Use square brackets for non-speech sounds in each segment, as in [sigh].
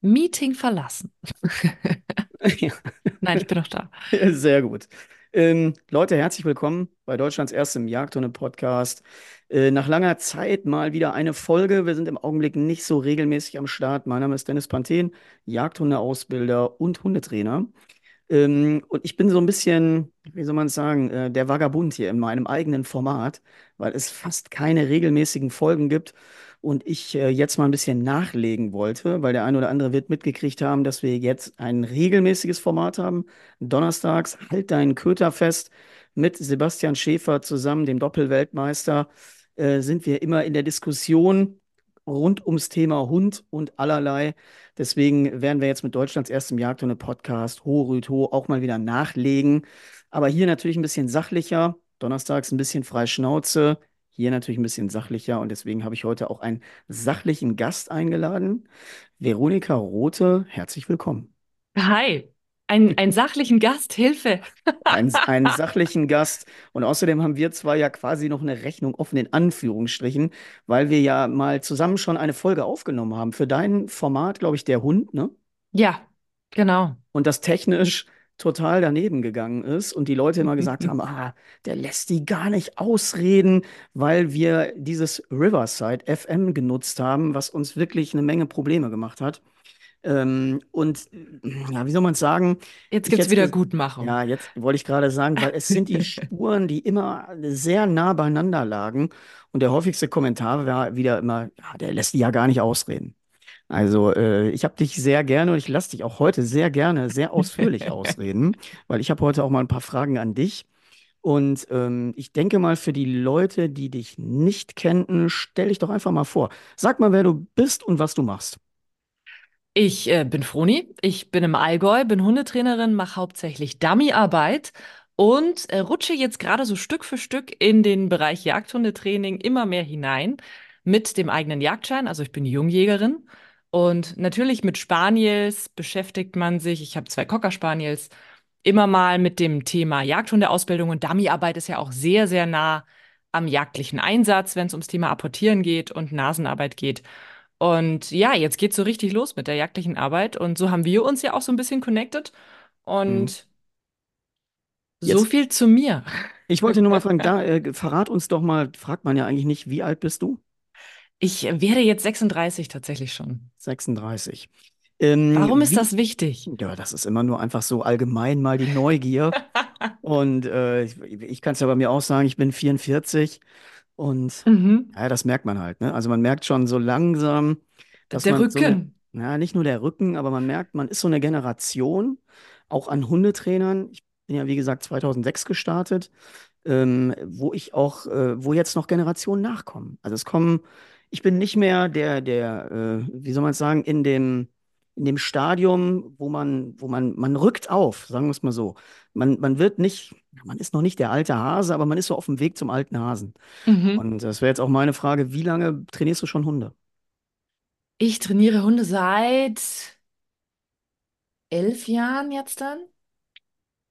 Meeting verlassen. [laughs] Ja. Nein, ich bin noch da. [laughs] Sehr gut. Ähm, Leute, herzlich willkommen bei Deutschlands erstem Jagdhunde-Podcast. Äh, nach langer Zeit mal wieder eine Folge. Wir sind im Augenblick nicht so regelmäßig am Start. Mein Name ist Dennis Panthen, Jagdhundeausbilder und Hundetrainer. Ähm, und ich bin so ein bisschen, wie soll man es sagen, äh, der Vagabund hier in meinem eigenen Format, weil es fast keine regelmäßigen Folgen gibt und ich äh, jetzt mal ein bisschen nachlegen wollte, weil der eine oder andere wird mitgekriegt haben, dass wir jetzt ein regelmäßiges Format haben. Donnerstags, halt deinen Köter fest mit Sebastian Schäfer zusammen, dem Doppelweltmeister, äh, sind wir immer in der Diskussion rund ums Thema Hund und allerlei. Deswegen werden wir jetzt mit Deutschlands erstem Jagdhunde-Podcast Ho Rüd Ho auch mal wieder nachlegen. Aber hier natürlich ein bisschen sachlicher. Donnerstags ein bisschen frei Schnauze. Hier natürlich ein bisschen sachlicher. Und deswegen habe ich heute auch einen sachlichen Gast eingeladen. Veronika Rothe, herzlich willkommen. Hi, ein, einen sachlichen Gast, Hilfe. Einen, [laughs] einen sachlichen Gast. Und außerdem haben wir zwar ja quasi noch eine Rechnung offen in Anführungsstrichen, weil wir ja mal zusammen schon eine Folge aufgenommen haben für dein Format, glaube ich, der Hund, ne? Ja, genau. Und das technisch total daneben gegangen ist und die Leute immer gesagt haben, [laughs] ah, der lässt die gar nicht ausreden, weil wir dieses Riverside FM genutzt haben, was uns wirklich eine Menge Probleme gemacht hat. Ähm, und ja, wie soll man es sagen? Jetzt gibt's jetzt, wieder Gutmachung. ja, jetzt wollte ich gerade sagen, weil es sind die [laughs] Spuren, die immer sehr nah beieinander lagen. Und der häufigste Kommentar war wieder immer, ja, der lässt die ja gar nicht ausreden. Also, äh, ich habe dich sehr gerne und ich lasse dich auch heute sehr gerne, sehr ausführlich [laughs] ausreden, weil ich habe heute auch mal ein paar Fragen an dich. Und ähm, ich denke mal, für die Leute, die dich nicht kennen, stell dich doch einfach mal vor. Sag mal, wer du bist und was du machst. Ich äh, bin Froni, ich bin im Allgäu, bin Hundetrainerin, mache hauptsächlich Dummyarbeit und äh, rutsche jetzt gerade so Stück für Stück in den Bereich Jagdhundetraining immer mehr hinein mit dem eigenen Jagdschein. Also ich bin Jungjägerin und natürlich mit Spaniels beschäftigt man sich. Ich habe zwei Cocker Spaniels immer mal mit dem Thema Jagdhundeausbildung und Dummyarbeit ist ja auch sehr, sehr nah am jagdlichen Einsatz, wenn es ums Thema Apportieren geht und Nasenarbeit geht. Und ja, jetzt geht's so richtig los mit der jagdlichen Arbeit. Und so haben wir uns ja auch so ein bisschen connected. Mhm. Und so Jetzt, viel zu mir. ich wollte nur mal fragen, [laughs] da, äh, verrat uns doch mal, fragt man ja eigentlich nicht, wie alt bist du? Ich werde jetzt 36 tatsächlich schon. 36. Ähm, Warum ist wie, das wichtig? ja, das ist immer nur einfach so allgemein mal die Neugier. [laughs] Und äh, ich, ich kann es ja bei mir auch sagen, ich bin 44 und Mhm. ja, das merkt man halt, ne? Also man merkt schon so langsam, dass Der man so eine, Rücken. ja, nicht nur der Rücken, aber man merkt, man ist so eine Generation, auch an Hundetrainern. Ich bin ja, wie gesagt, 2006 gestartet, ähm, wo ich auch, äh, wo jetzt noch Generationen nachkommen. Also es kommen, ich bin nicht mehr der, der, äh, wie soll man es sagen, in dem, in dem Stadium, wo man, wo man, man rückt auf, sagen wir es mal so. Man, man wird nicht, man ist noch nicht der alte Hase, aber man ist so auf dem Weg zum alten Hasen. Mhm. Und das wäre jetzt auch meine Frage, wie lange trainierst du schon Hunde? Ich trainiere Hunde seit elf Jahren jetzt dann.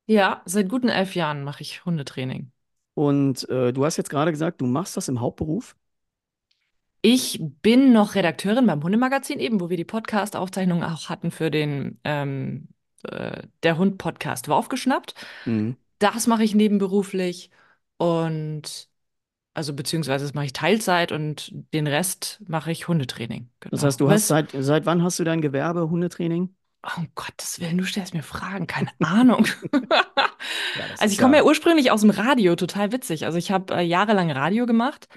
Ja, seit guten elf Jahren mache ich Hundetraining. Und äh, du hast jetzt gerade gesagt, du machst das im Hauptberuf. Ich bin noch Redakteurin beim Hundemagazin eben, wo wir die Podcast-Aufzeichnung auch hatten für den ähm, äh, Der Hund-Podcast war aufgeschnappt. Mhm. Das mache ich nebenberuflich und also beziehungsweise das mache ich Teilzeit und den Rest mache ich Hundetraining. Das Genau. heißt, du hast seit, seit wann hast du dein Gewerbe Hundetraining? Oh, um Gottes Willen, du stellst mir Fragen, keine Ahnung. [laughs] Ja, das Also ich komme ja ja. ursprünglich aus dem Radio, total witzig. Also ich habe äh, jahrelang Radio gemacht,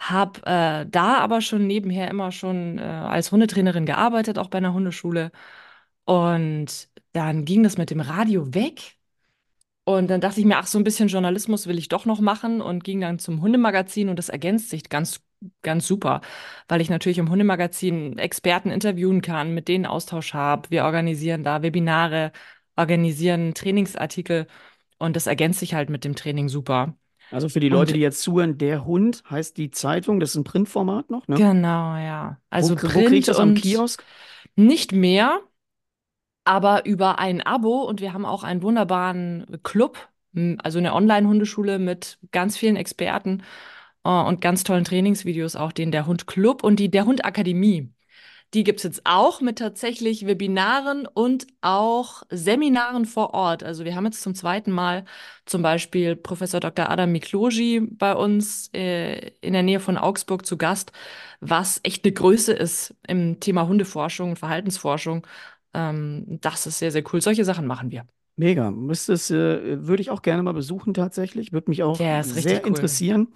habe äh, da aber schon nebenher immer schon äh, als Hundetrainerin gearbeitet, auch bei einer Hundeschule. Und dann ging das mit dem Radio weg. Und dann dachte ich mir, ach, so ein bisschen Journalismus will ich doch noch machen und ging dann zum Hundemagazin und das ergänzt sich ganz, ganz super, weil ich natürlich im Hundemagazin Experten interviewen kann, mit denen Austausch habe. Wir organisieren da Webinare, organisieren Trainingsartikel und das ergänzt sich halt mit dem Training super. Also für die Leute, Und die jetzt zuhören, der Hund heißt die Zeitung, das ist ein Printformat noch, ne? genau, ja. Wo, Also wo kriege ich Print das am und Kiosk? nicht mehr. aber über ein Abo und wir haben auch einen wunderbaren Club, also eine Online-Hundeschule mit ganz vielen Experten äh, und ganz tollen Trainingsvideos, auch den Der Hund Club und die Der Hund Akademie. Die gibt es jetzt auch mit tatsächlich Webinaren und auch Seminaren vor Ort. Also wir haben jetzt zum zweiten Mal zum Beispiel Professor Dr. Adam Mikloji bei uns äh, in der Nähe von Augsburg zu Gast, was echt eine Größe ist im Thema Hundeforschung und Verhaltensforschung. Ähm, das ist sehr, sehr cool. Solche Sachen machen wir. Mega. Müsstest, äh, würde ich auch gerne mal besuchen tatsächlich. Würde mich auch Ja, ist sehr cool. interessieren.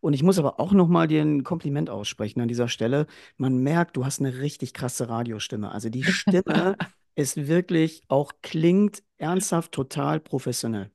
Und ich muss aber auch noch mal dir ein Kompliment aussprechen an dieser Stelle. Man merkt, du hast eine richtig krasse Radiostimme. Also die [laughs] Stimme ist wirklich auch klingt ernsthaft total professionell.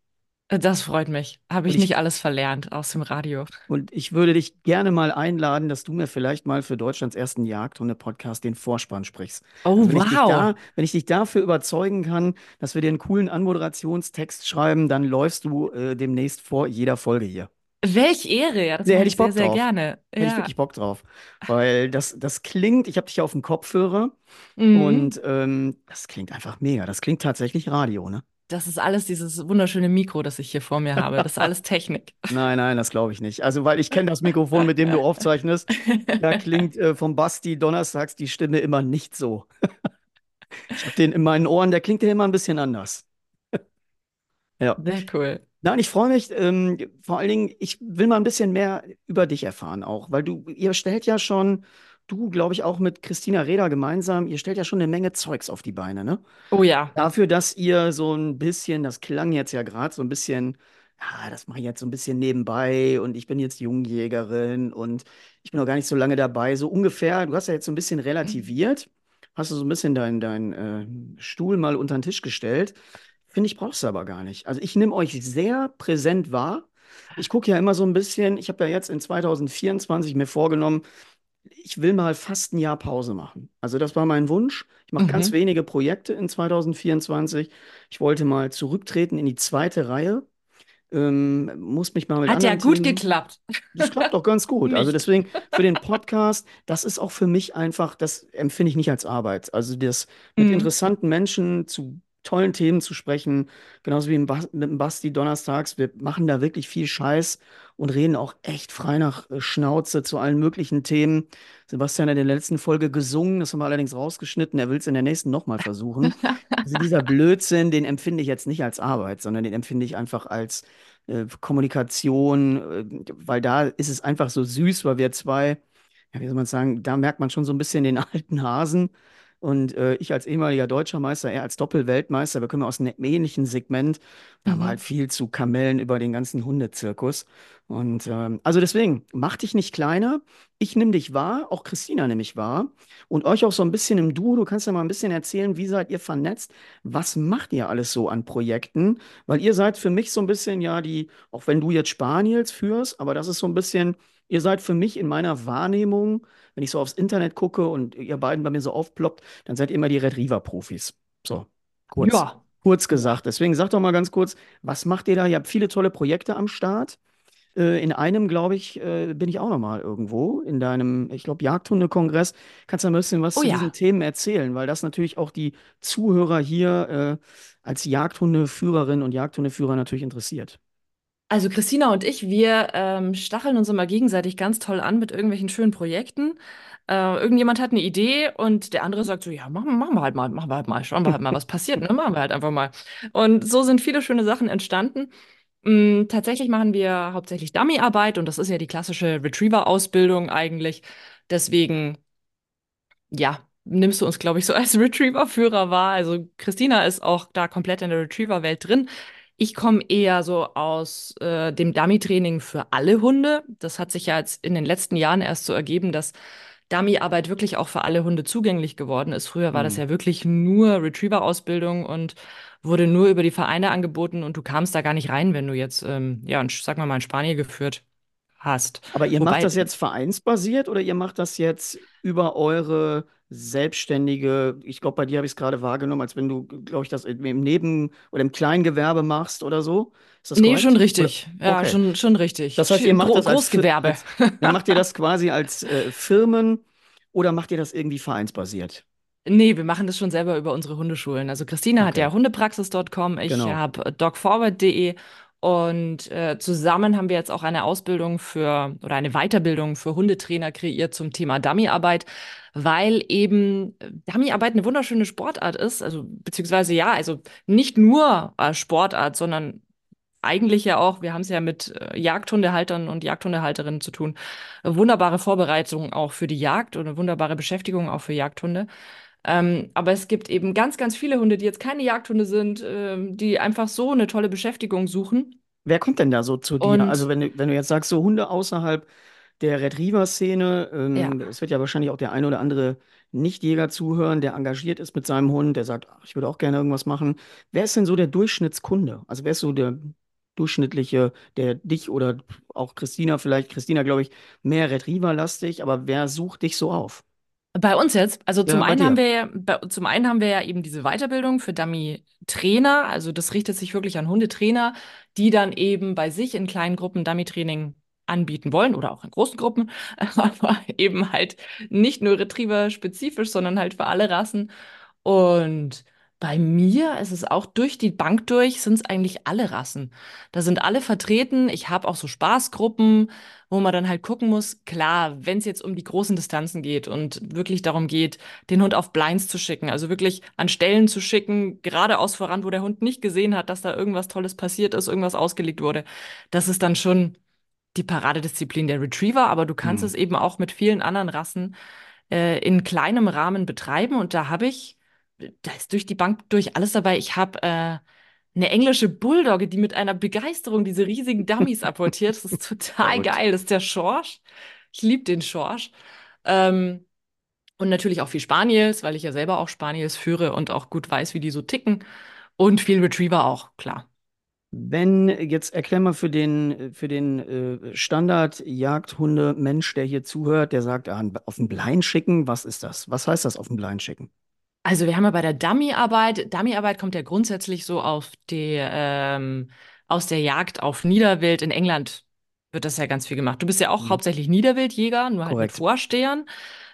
Das freut mich. Habe ich ich, nicht alles verlernt aus dem Radio. und ich würde dich gerne mal einladen, dass du mir vielleicht mal für Deutschlands ersten Jagdhunde-Podcast den Vorspann sprichst. Oh, Also wenn ich wow. da, wenn ich dich dafür überzeugen kann, dass wir dir einen coolen Anmoderationstext schreiben, dann läufst du äh, demnächst vor jeder Folge hier. Welch Ehre. Ja, das hätte ich ich sehr, Bock sehr drauf. gerne. Hätte ich Ja. wirklich Bock drauf. Weil das, das klingt, ich habe dich ja auf dem Kopfhörer Mhm. und ähm, das klingt einfach mega. Das klingt tatsächlich Radio, ne? Das ist alles dieses wunderschöne Mikro, das ich hier vor mir habe. Das ist alles Technik. [laughs] Nein, nein, das glaube ich nicht. Also, weil ich kenne das Mikrofon, mit dem du aufzeichnest. Da klingt äh, vom Basti donnerstags die Stimme immer nicht so. Ich habe den in meinen Ohren, der klingt ja immer ein bisschen anders. [laughs] Ja. Sehr cool. Nein, ich freue mich. Ähm, vor allen Dingen, ich will mal ein bisschen mehr über dich erfahren auch, weil du, ihr stellt ja schon, du, glaube ich, auch mit Christina Reda gemeinsam, ihr stellt ja schon eine Menge Zeugs auf die Beine, ne? Oh ja. Dafür, dass ihr so ein bisschen, das klang jetzt ja gerade so ein bisschen, ja, das mache ich jetzt so ein bisschen nebenbei und ich bin jetzt Jungjägerin und ich bin noch gar nicht so lange dabei. So ungefähr, du hast ja jetzt so ein bisschen relativiert, hast du so ein bisschen deinen dein, äh, Stuhl mal unter den Tisch gestellt. Finde ich, brauchst du aber gar nicht. Also ich nehme euch sehr präsent wahr. Ich gucke ja immer so ein bisschen, ich habe ja jetzt in 2024 mir vorgenommen, ich will mal fast ein Jahr Pause machen. Also das war mein Wunsch. Ich mache ganz Mhm. wenige Projekte in 2024. Ich wollte mal zurücktreten in die zweite Reihe. Ähm, muss mich mal mit Hat ja gut Themen. geklappt. Das klappt doch ganz gut. Also deswegen für den Podcast, das ist auch für mich einfach, das empfinde ich nicht als Arbeit. Also das mit Mhm. interessanten Menschen zu tollen Themen zu sprechen, genauso wie mit dem Basti donnerstags. Wir machen da wirklich viel Scheiß und reden auch echt frei nach äh, Schnauze zu allen möglichen Themen. Sebastian hat in der letzten Folge gesungen, das haben wir allerdings rausgeschnitten. Er will es in der nächsten nochmal versuchen. [laughs] Also dieser Blödsinn, den empfinde ich jetzt nicht als Arbeit, sondern den empfinde ich einfach als äh, Kommunikation, äh, weil da ist es einfach so süß, weil wir zwei, ja, wie soll man sagen, da merkt man schon so ein bisschen den [laughs] alten Hasen. Und äh, ich als ehemaliger Deutscher Meister, er als Doppelweltmeister, wir kommen aus einem ähnlichen Segment. Da haben wir halt Mhm. viel zu Kamellen über den ganzen Hundezirkus. Und ähm, also deswegen, mach dich nicht kleiner. Ich nehme dich wahr, auch Christina nehme ich wahr. Und euch auch so ein bisschen im Duo. Du kannst ja mal ein bisschen erzählen, wie seid ihr vernetzt? Was macht ihr alles so an Projekten? Weil ihr seid für mich so ein bisschen, ja, die, auch wenn du jetzt Spaniels führst, aber das ist so ein bisschen, ihr seid für mich in meiner Wahrnehmung, wenn ich so aufs Internet gucke und ihr beiden bei mir so aufploppt, dann seid ihr immer die Retriever-Profis. So, kurz, Ja. kurz gesagt. Deswegen sagt doch mal ganz kurz, was macht ihr da? Ihr habt viele tolle Projekte am Start. Äh, in einem, glaube ich, äh, bin ich auch noch mal irgendwo in deinem, ich glaube, Jagdhundekongress. Kannst du ein bisschen was Oh zu diesen ja. Themen erzählen, weil das natürlich auch die Zuhörer hier äh, als Jagdhundeführerin und Jagdhundeführer natürlich interessiert. Also Christina und ich, wir ähm, stacheln uns immer gegenseitig ganz toll an mit irgendwelchen schönen Projekten. Äh, irgendjemand hat eine Idee und der andere sagt so, ja, machen, machen wir halt mal, machen wir halt mal, schauen wir halt mal, was passiert, ne? Machen wir halt einfach mal. Und so sind viele schöne Sachen entstanden. Mm, tatsächlich machen wir hauptsächlich Dummyarbeit und das ist ja die klassische Retriever-Ausbildung eigentlich. Deswegen ja, nimmst du uns, glaube ich, so als [laughs] Retriever-Führer wahr. Also Christina ist auch da komplett in der Retriever-Welt drin. Ich komme eher so aus äh, dem Dummy-Training für alle Hunde. Das hat sich ja jetzt in den letzten Jahren erst so ergeben, dass Dummy-Arbeit wirklich auch für alle Hunde zugänglich geworden ist. Früher war das Hm. ja wirklich nur Retriever-Ausbildung und wurde nur über die Vereine angeboten und du kamst da gar nicht rein, wenn du jetzt, ähm, ja, ein, sag mal mal, ein Spaniel geführt hast. Aber ihr macht Wobei, das jetzt vereinsbasiert oder ihr macht das jetzt über eure selbstständige, ich glaube, bei dir habe ich es gerade wahrgenommen, als wenn du, glaube ich, das im Neben- oder im Kleingewerbe machst oder so. Ist das Nee, schon korrekt? Oder? richtig. Ja, Okay. schon, schon richtig. Das heißt, ihr macht Gro das als, Großgewerbe. als ja, macht ihr das quasi als äh, Firmen oder macht ihr das irgendwie vereinsbasiert? Nee, wir machen das schon selber über unsere Hundeschulen. Also Christina hat Okay, ja hundepraxis.com, ich genau. habe dogforward.de Und äh, zusammen haben wir jetzt auch eine Ausbildung für oder eine Weiterbildung für Hundetrainer kreiert zum Thema Dummyarbeit, weil eben äh, Dummyarbeit eine wunderschöne Sportart ist. Also beziehungsweise ja, also nicht nur äh, Sportart, sondern eigentlich ja auch, wir haben es ja mit äh, Jagdhundehaltern und Jagdhundehalterinnen zu tun. Wunderbare Vorbereitung auch für die Jagd oder wunderbare Beschäftigung auch für Jagdhunde. Ähm, aber es gibt eben ganz, ganz viele Hunde, die jetzt keine Jagdhunde sind, ähm, die einfach so eine tolle Beschäftigung suchen. Wer kommt denn da so zu dir? Also Und wenn du, wenn du jetzt sagst, so Hunde außerhalb der Retriever-Szene, ja, ähm, es wird ja wahrscheinlich auch der eine oder andere Nichtjäger zuhören, der engagiert ist mit seinem Hund, der sagt, ach, ich würde auch gerne irgendwas machen. Wer ist denn so der Durchschnittskunde? Also wer ist so der durchschnittliche, der dich oder auch Christina vielleicht, Christina glaube ich, mehr Retriever-lastig, aber wer sucht dich so auf? Bei uns jetzt, also zum Ja, einen haben wir ja, bei, zum einen haben wir ja eben diese Weiterbildung für Dummy-Trainer. Also das richtet sich wirklich an Hundetrainer, die dann eben bei sich in kleinen Gruppen Dummy-Training anbieten wollen oder auch in großen Gruppen, [laughs] aber eben halt nicht nur Retriever-spezifisch, sondern halt für alle Rassen. Und bei mir ist es auch durch die Bank durch, sind es eigentlich alle Rassen. Da sind alle vertreten. Ich habe auch so Spaßgruppen, wo man dann halt gucken muss, klar, wenn es jetzt um die großen Distanzen geht und wirklich darum geht, den Hund auf Blinds zu schicken, also wirklich an Stellen zu schicken, geradeaus voran, wo der Hund nicht gesehen hat, dass da irgendwas Tolles passiert ist, irgendwas ausgelegt wurde. Das ist dann schon die Paradedisziplin der Retriever, aber du kannst Hm. es eben auch mit vielen anderen Rassen äh, in kleinem Rahmen betreiben. Und da habe ich, da ist durch die Bank durch alles dabei. Ich habe äh, eine englische Bulldogge, die mit einer Begeisterung diese riesigen Dummies [laughs] apportiert. Das ist total geil. Das ist der Schorsch. Ich liebe den Schorsch. Ähm, und natürlich auch viel Spaniels, weil ich ja selber auch Spaniels führe und auch gut weiß, wie die so ticken. Und viel Retriever auch, klar. Wenn, jetzt erklär mal für den, für den äh, Standard-Jagdhunde-Mensch, der hier zuhört, der sagt, ah, auf den Blind schicken, was ist das? Was heißt das auf den Blind schicken? Also wir haben ja bei der Dummyarbeit, Dummyarbeit kommt ja grundsätzlich so auf die, ähm, aus der Jagd auf Niederwild. In England wird das ja ganz viel gemacht. Du bist ja auch Hm. hauptsächlich Niederwildjäger, nur halt mit. Vorstehern.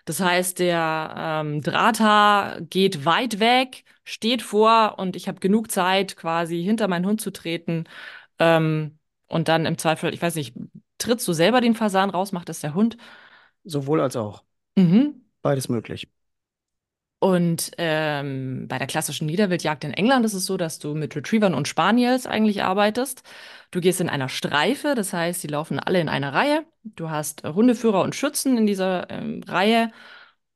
Das heißt, der ähm, Drahter geht weit weg, steht vor und ich habe genug Zeit, quasi hinter meinen Hund zu treten. Ähm, und dann im Zweifel, ich weiß nicht, trittst du selber den Fasan raus, macht das der Hund? Sowohl als auch. Mhm. Beides möglich. Und ähm, bei der klassischen Niederwildjagd in England ist es so, dass du mit Retrievern und Spaniels eigentlich arbeitest. Du gehst in einer Streife, das heißt, die laufen alle in einer Reihe. Du hast Hundeführer und Schützen in dieser ähm, Reihe.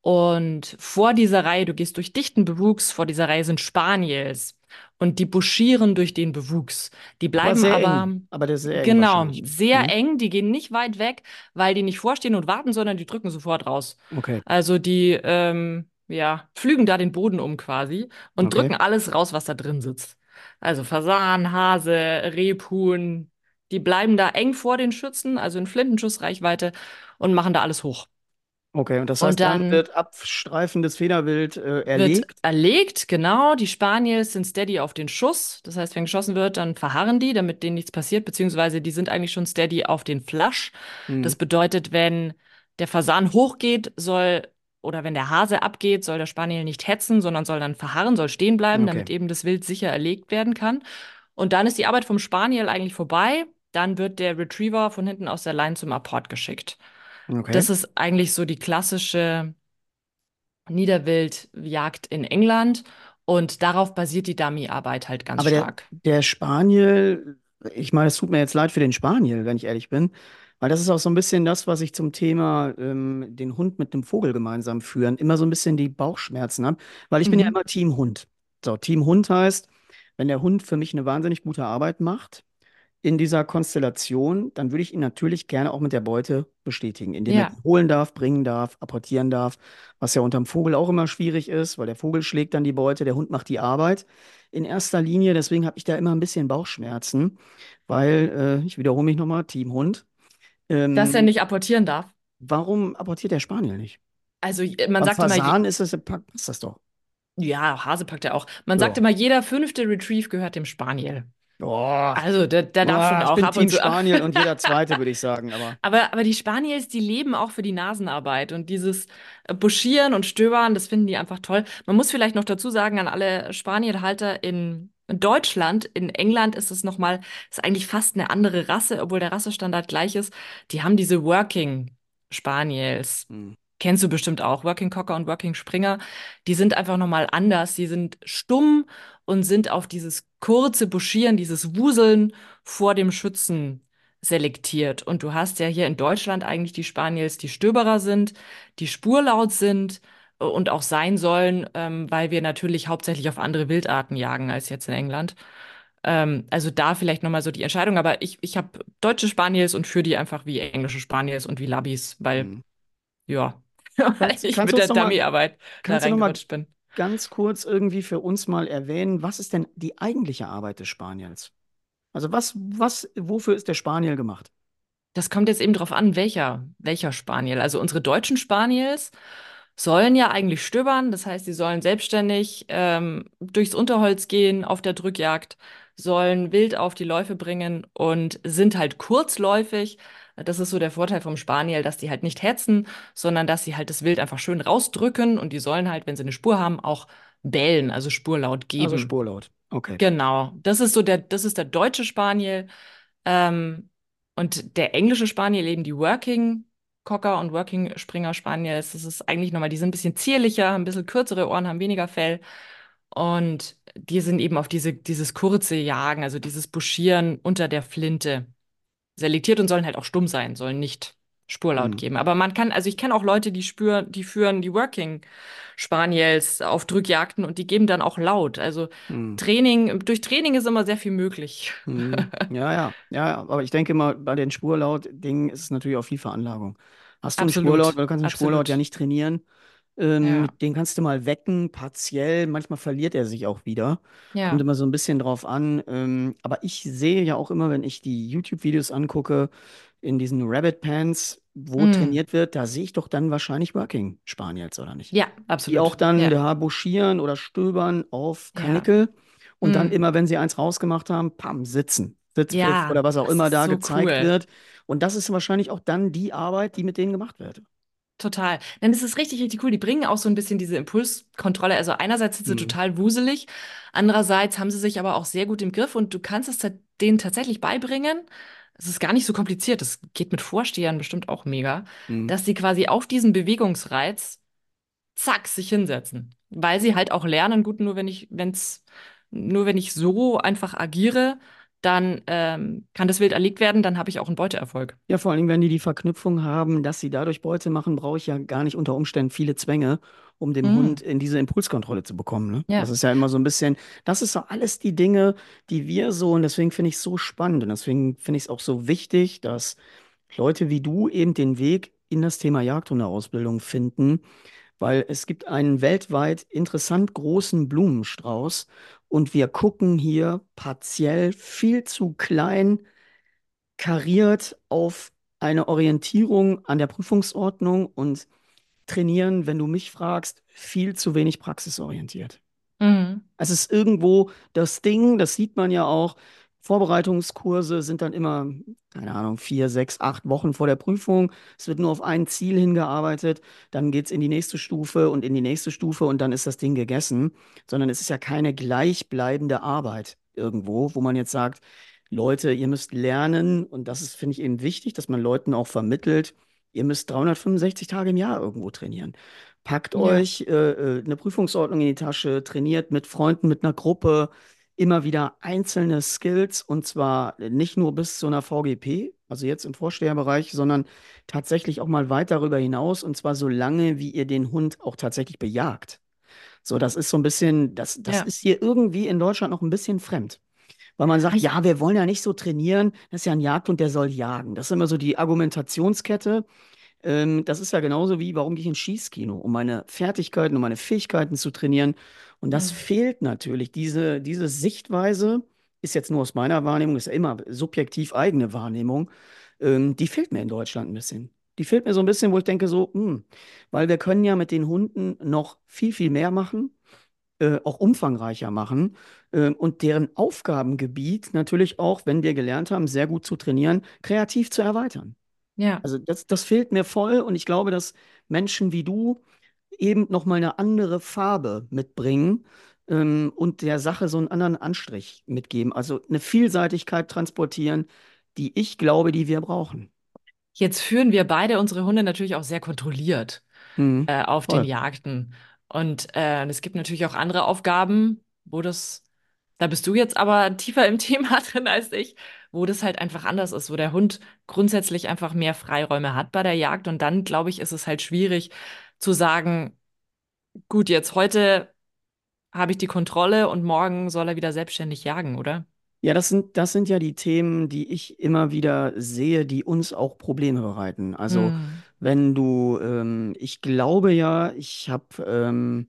Und vor dieser Reihe, du gehst durch dichten Bewuchs, vor dieser Reihe sind Spaniels. Und die buschieren durch den Bewuchs. Die Aber bleiben sehr aber, eng. Aber der sehr eng genau, sehr Hm? eng. Die gehen nicht weit weg, weil die nicht vorstehen und warten, sondern die drücken sofort raus. Okay, Also die, ähm, ja, pflügen da den Boden um quasi und okay, drücken alles raus, was da drin sitzt. Also Fasan, Hase, Rebhuhn, die bleiben da eng vor den Schützen, also in Flintenschussreichweite und machen da alles hoch. okay. Und das Und heißt, dann dann wird abstreifendes Federwild äh, wird erlegt. erlegt, genau. Die Spaniels sind steady auf den Schuss. Das heißt, wenn geschossen wird, dann verharren die, damit denen nichts passiert, beziehungsweise die sind eigentlich schon steady auf den Flasch. Hm. Das bedeutet, wenn der Fasan hochgeht, soll oder wenn der Hase abgeht, soll der Spaniel nicht hetzen, sondern soll dann verharren, soll stehen bleiben, Okay, damit eben das Wild sicher erlegt werden kann. Und dann ist die Arbeit vom Spaniel eigentlich vorbei. Dann wird der Retriever von hinten aus der Line zum Apport geschickt. okay. Das ist eigentlich so die klassische Niederwildjagd in England und darauf basiert die Dummyarbeit halt ganz Aber der, stark. der Spaniel, ich meine, es tut mir jetzt leid für den Spaniel, wenn ich ehrlich bin, weil das ist auch so ein bisschen das, was ich zum Thema ähm, den Hund mit dem Vogel gemeinsam führen, immer so ein bisschen die Bauchschmerzen habe, weil ich bin ja Mhm. immer Team Hund. So, Team Hund heißt, wenn der Hund für mich eine wahnsinnig gute Arbeit macht, in dieser Konstellation, dann würde ich ihn natürlich gerne auch mit der Beute bestätigen, indem er Ja, die holen darf, bringen darf, apportieren darf, was ja unterm Vogel auch immer schwierig ist, weil der Vogel schlägt dann die Beute, der Hund macht die Arbeit in erster Linie. Deswegen habe ich da immer ein bisschen Bauchschmerzen, weil, äh, ich wiederhole mich nochmal, Team Hund. Dass er Ähm, nicht apportieren darf. warum apportiert der Spaniel nicht? Also äh, man Beim sagt immer, Fasan ist es, passt das doch. ja, Hase packt er auch. Man sagt Ja. immer, jeder fünfte Retrieve gehört dem Spaniel. Oh, Also der, der darf schon ich auch bin ab Team und zu. Spaniel und jeder [laughs] Zweite, würde ich sagen, aber Aber, aber die Spaniels, die leben auch für die Nasenarbeit und dieses äh, Buschieren und Stöbern, das finden die einfach toll. Man muss vielleicht noch dazu sagen an alle Spanielhalter in In Deutschland, in England ist es nochmal, ist eigentlich fast eine andere Rasse, obwohl der Rassestandard gleich ist. Die haben diese Working Spaniels. Hm. Kennst du bestimmt auch, Working Cocker und Working Springer. Die sind einfach nochmal anders. Die sind stumm und sind auf dieses kurze Buschieren, dieses Wuseln vor dem Schützen selektiert. Und du hast ja hier in Deutschland eigentlich die Spaniels, die Stöberer sind, die spurlaut sind und auch sein sollen, ähm, weil wir natürlich hauptsächlich auf andere Wildarten jagen als jetzt in England. Ähm, also da vielleicht nochmal so die Entscheidung. Aber ich, ich habe deutsche Spaniels und führe die einfach wie englische Spaniels und wie Labbies, weil, Hm. ja, [laughs] weil ich mit der Dummyarbeit da reingerutscht bin. ganz kurz irgendwie für uns mal erwähnen, was ist denn die eigentliche Arbeit des Spaniels? Also was, was, wofür ist der Spaniel gemacht? Das kommt jetzt eben drauf an, welcher, welcher Spaniel. Also unsere deutschen Spaniels sollen ja eigentlich stöbern, das heißt, sie sollen selbstständig ähm, durchs Unterholz gehen auf der Drückjagd, sollen wild auf die Läufe bringen und sind halt kurzläufig. Das ist so der Vorteil vom Spaniel, dass die halt nicht hetzen, sondern dass sie halt das Wild einfach schön rausdrücken und die sollen halt, wenn sie eine Spur haben, auch bellen, also Spurlaut Also geben. Spurlaut. Okay. Genau, das ist so der, das ist der deutsche Spaniel. Ähm, und der englische Spaniel, eben die Working Cocker und Working Springer Spaniels, das ist eigentlich nochmal, die sind ein bisschen zierlicher, haben ein bisschen kürzere Ohren, haben weniger Fell. Und die sind eben auf diese, dieses kurze Jagen, also dieses Buschieren unter der Flinte selektiert und sollen halt auch stumm sein, sollen nicht Spurlaut Hm. geben. Aber man kann, also ich kenne auch Leute, die spüren, die führen die Working Spaniels auf Drückjagden und die geben dann auch laut. Also Hm. Training, durch Training ist immer sehr viel möglich. Hm. Ja, ja, ja. Aber ich denke mal, bei den Spurlaut-Dingen ist es natürlich auch viel Veranlagung. Hast du einen Spurlaut, Absolut, weil du kannst einen Spurlaut ja absolut. nicht trainieren. Ähm, Ja, den kannst du mal wecken, partiell. Manchmal verliert er sich auch wieder. Kommt ja. immer so ein bisschen drauf an. Ähm, aber ich sehe ja auch immer, wenn ich die YouTube-Videos angucke, in diesen Rabbit Pants, wo Mm. trainiert wird, da sehe ich doch dann wahrscheinlich Working Spaniels, oder nicht? Ja, Die auch absolut. dann Ja, da buschieren oder stöbern auf ja. Karnickel und dann Mm. immer, wenn sie eins rausgemacht haben, pam, sitzen. Sitzpfiff oder Ja, was auch immer da so gezeigt cool. wird. Und das ist wahrscheinlich auch dann die Arbeit, die mit denen gemacht wird. Total. Denn es ist richtig, richtig cool. Die bringen auch so ein bisschen diese Impulskontrolle. Also einerseits sind sie Hm. total wuselig, andererseits haben sie sich aber auch sehr gut im Griff und du kannst es denen tatsächlich beibringen. Es ist gar nicht so kompliziert. Das geht mit Vorstehern bestimmt auch mega, Hm. dass sie quasi auf diesen Bewegungsreiz zack sich hinsetzen, weil sie halt auch lernen. Gut, nur wenn ich, wenn's, nur wenn ich so einfach agiere, dann ähm, kann das Wild erlegt werden. Dann habe ich auch einen Beuteerfolg. Ja, vor allen Dingen, wenn die die Verknüpfung haben, dass sie dadurch Beute machen, brauche ich ja gar nicht unter Umständen viele Zwänge, um dem Mm. Hund in diese Impulskontrolle zu bekommen. Ne? Das Ja, ist ja immer so ein bisschen, das ist so alles die Dinge, die wir so, und deswegen finde ich es so spannend und deswegen finde ich es auch so wichtig, dass Leute wie du eben den Weg in das Thema Jagdhundeausbildung finden, weil es gibt einen weltweit interessant großen Blumenstrauß und wir gucken hier partiell viel zu klein kariert auf eine Orientierung an der Prüfungsordnung und trainieren, wenn du mich fragst, viel zu wenig praxisorientiert. mm. Es ist irgendwo das Ding, das sieht man ja auch. Vorbereitungskurse sind dann immer, keine Ahnung, vier, sechs, acht Wochen vor der Prüfung. Es wird nur auf ein Ziel hingearbeitet. Dann geht es in die nächste Stufe und in die nächste Stufe und dann ist das Ding gegessen. Sondern es ist ja keine gleichbleibende Arbeit irgendwo, wo man jetzt sagt, Leute, ihr müsst lernen. Und das ist, finde ich, eben wichtig, dass man Leuten auch vermittelt, ihr müsst 365 Tage im Jahr irgendwo trainieren. Packt Ja, euch äh, äh, eine Prüfungsordnung in die Tasche, trainiert mit Freunden, mit einer Gruppe immer wieder einzelne Skills und zwar nicht nur bis zu einer VGP, also jetzt im Vorsteherbereich, sondern tatsächlich auch mal weit darüber hinaus und zwar so lange, wie ihr den Hund auch tatsächlich bejagt. So, das ist so ein bisschen, das, das ja. ist hier irgendwie in Deutschland noch ein bisschen fremd. Weil man sagt, ja, wir wollen ja nicht so trainieren, das ist ja ein Jagdhund, der soll jagen. Das ist immer so die Argumentationskette. Ähm, das ist ja genauso wie, warum gehe ich ins Schießkino? Um meine Fertigkeiten, um meine Fähigkeiten zu trainieren. Und das mm. fehlt natürlich. Diese, diese Sichtweise ist jetzt nur aus meiner Wahrnehmung, ist ja immer subjektiv eigene Wahrnehmung. Ähm, die fehlt mir in Deutschland ein bisschen. Die fehlt mir so ein bisschen, wo ich denke, so, hm, weil wir können ja mit den Hunden noch viel, viel mehr machen, äh, auch umfangreicher machen äh, und deren Aufgabengebiet natürlich auch, wenn wir gelernt haben, sehr gut zu trainieren, kreativ zu erweitern. Ja, Also das, das fehlt mir voll und ich glaube, dass Menschen wie du eben noch mal eine andere Farbe mitbringen, ähm, und der Sache so einen anderen Anstrich mitgeben. Also eine Vielseitigkeit transportieren, die ich glaube, die wir brauchen. Jetzt führen wir beide unsere Hunde natürlich auch sehr kontrolliert Mhm. äh, auf den Voll. Jagden. Und äh, es gibt natürlich auch andere Aufgaben, wo das, da bist du jetzt aber tiefer im [laughs] Thema drin als ich, wo das halt einfach anders ist, wo der Hund grundsätzlich einfach mehr Freiräume hat bei der Jagd. Und dann, glaube ich, ist es halt schwierig zu sagen, gut, jetzt heute habe ich die Kontrolle und morgen soll er wieder selbstständig jagen, oder? Ja, das sind, das sind ja die Themen, die ich immer wieder sehe, die uns auch Probleme bereiten. Also Hm. Wenn du, ähm, ich glaube ja, ich habe ähm,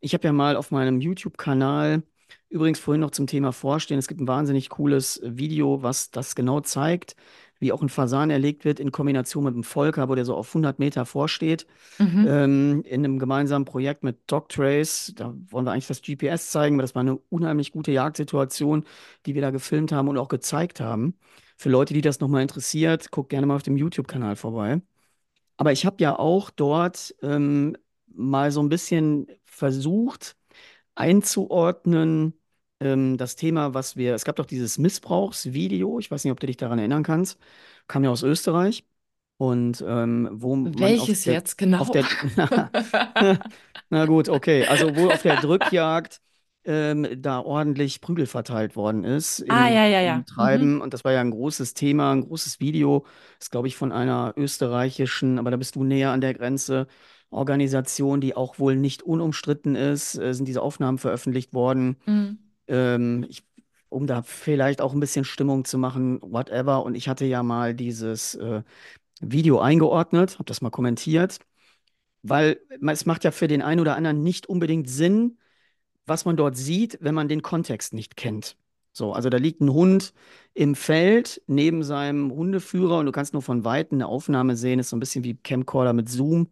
ich habe ja mal auf meinem YouTube-Kanal, übrigens vorhin noch zum Thema Vorstehen, es gibt ein wahnsinnig cooles Video, was das genau zeigt, wie auch ein Fasan erlegt wird in Kombination mit einem Volker, wo der so auf 100 Meter vorsteht Mhm. ähm, in einem gemeinsamen Projekt mit Dogtrace. Da wollen wir eigentlich das GPS zeigen, aber das war eine unheimlich gute Jagdsituation, die wir da gefilmt haben und auch gezeigt haben. Für Leute, die das nochmal interessiert, guckt gerne mal auf dem YouTube-Kanal vorbei. Aber ich habe ja auch dort ähm, mal so ein bisschen versucht einzuordnen, ähm, das Thema, was wir, es gab doch dieses Missbrauchsvideo, ich weiß nicht, ob du dich daran erinnern kannst, kam ja aus Österreich und ähm, wo man auf Welches der, jetzt auf genau? der, [laughs] [laughs] na gut, okay, also wo auf der Drückjagd ähm, da ordentlich Prügel verteilt worden ist Ah, im, ja, ja, im ja. Mhm. Treiben und das war ja ein großes Thema, ein großes Video, ist glaube ich von einer österreichischen, aber da bist du näher an der Grenze, Organisation, die auch wohl nicht unumstritten ist, äh, sind diese Aufnahmen veröffentlicht worden Mhm. ähm, ich, um da vielleicht auch ein bisschen Stimmung zu machen, whatever. Und ich hatte ja mal dieses äh, Video eingeordnet, habe das mal kommentiert, weil es macht ja für den einen oder anderen nicht unbedingt Sinn, was man dort sieht, wenn man den Kontext nicht kennt. So, also da liegt ein Hund im Feld neben seinem Hundeführer und du kannst nur von Weitem eine Aufnahme sehen, ist so ein bisschen wie Camcorder mit Zoom.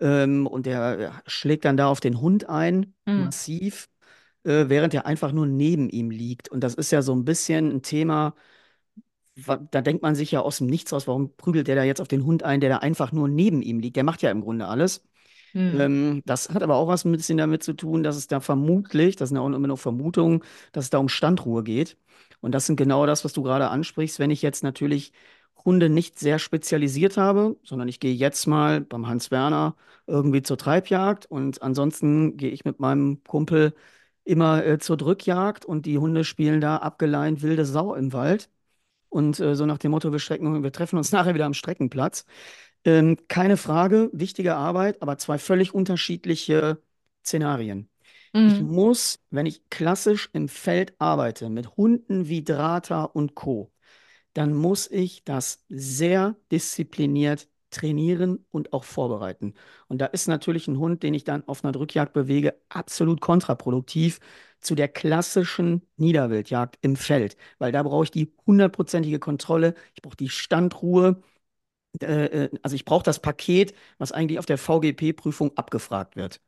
Ähm, und der äh, schlägt dann da auf den Hund ein, Mhm. massiv äh, während er einfach nur neben ihm liegt. Und das ist ja so ein bisschen ein Thema, da denkt man sich ja aus dem Nichts aus, warum prügelt der da jetzt auf den Hund ein, der da einfach nur neben ihm liegt? Der macht ja im Grunde alles. Mhm. Das hat aber auch was ein bisschen damit zu tun, dass es da vermutlich, das sind ja auch immer nur Vermutungen, dass es da um Standruhe geht. Und das sind genau das, was du gerade ansprichst. Wenn ich jetzt natürlich Hunde nicht sehr spezialisiert habe, sondern ich gehe jetzt mal beim Hans Werner irgendwie zur Treibjagd und ansonsten gehe ich mit meinem Kumpel immer äh, zur Drückjagd und die Hunde spielen da abgeleint wilde Sau im Wald. Und äh, so nach dem Motto, wir strecken, wir treffen uns [laughs] nachher wieder am Streckenplatz. Ähm, keine Frage, wichtige Arbeit, aber zwei völlig unterschiedliche Szenarien. Ich Mhm. muss, wenn ich klassisch im Feld arbeite, mit Hunden wie Drata und Co., dann muss ich das sehr diszipliniert trainieren und auch vorbereiten. Und da ist natürlich ein Hund, den ich dann auf einer Drückjagd bewege, absolut kontraproduktiv zu der klassischen Niederwildjagd im Feld, weil da brauche ich die hundertprozentige Kontrolle, ich brauche die Standruhe, äh, äh, also ich brauche das Paket, was eigentlich auf der VGP-Prüfung abgefragt wird.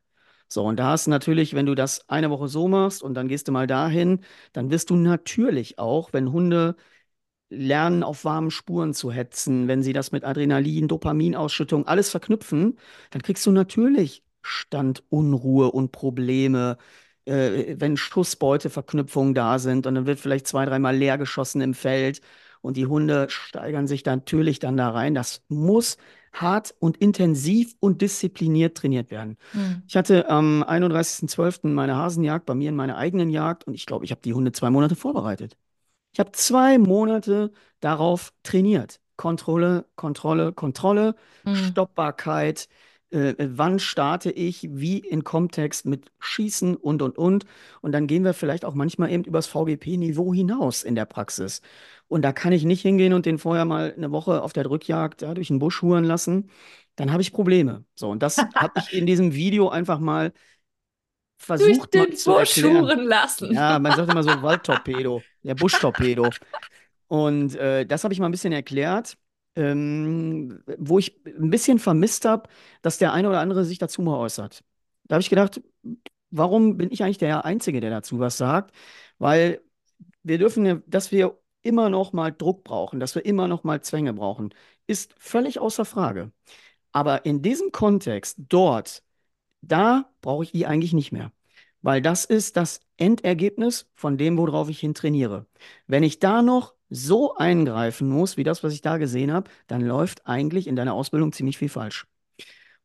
So, und da hast du natürlich, wenn du das eine Woche so machst und dann gehst du mal dahin, dann wirst du natürlich auch, wenn Hunde lernen, auf warmen Spuren zu hetzen, wenn sie das mit Adrenalin, Dopaminausschüttung alles verknüpfen, dann kriegst du natürlich Standunruhe und Probleme, äh, wenn Schussbeuteverknüpfungen da sind und dann wird vielleicht zwei, dreimal leer geschossen im Feld und die Hunde steigern sich dann natürlich dann da rein. Das muss hart und intensiv und diszipliniert trainiert werden. Mhm. Ich hatte am 31.12. meine Hasenjagd bei mir in meiner eigenen Jagd und ich glaube, ich habe die Hunde zwei Monate vorbereitet. Ich habe zwei Monate darauf trainiert. Kontrolle, Kontrolle, Kontrolle, Mhm. Stoppbarkeit, äh, wann starte ich, wie in Kontext mit Schießen und, und, und. Und dann gehen wir vielleicht auch manchmal eben übers VGP-Niveau hinaus in der Praxis. Und da kann ich nicht hingehen und den vorher mal eine Woche auf der Drückjagd ja, durch den Busch huren lassen. Dann habe ich Probleme. So, und das [laughs] habe ich in diesem Video einfach mal Durch versucht mal den zu Busch erklären. schuren lassen. Ja, man sagt immer so [laughs] Waldtorpedo, der Buschtorpedo. Und äh, das habe ich mal ein bisschen erklärt, ähm, wo ich ein bisschen vermisst habe, dass der eine oder andere sich dazu mal äußert. Da habe ich gedacht, warum bin ich eigentlich der Einzige, der dazu was sagt? Weil wir dürfen, dass wir immer noch mal Druck brauchen, dass wir immer noch mal Zwänge brauchen, ist völlig außer Frage. Aber in diesem Kontext, dort, da brauche ich die eigentlich nicht mehr. weil das ist das Endergebnis von dem, worauf ich hin trainiere. Wenn ich da noch so eingreifen muss, wie das, was ich da gesehen habe, dann läuft eigentlich in deiner Ausbildung ziemlich viel falsch.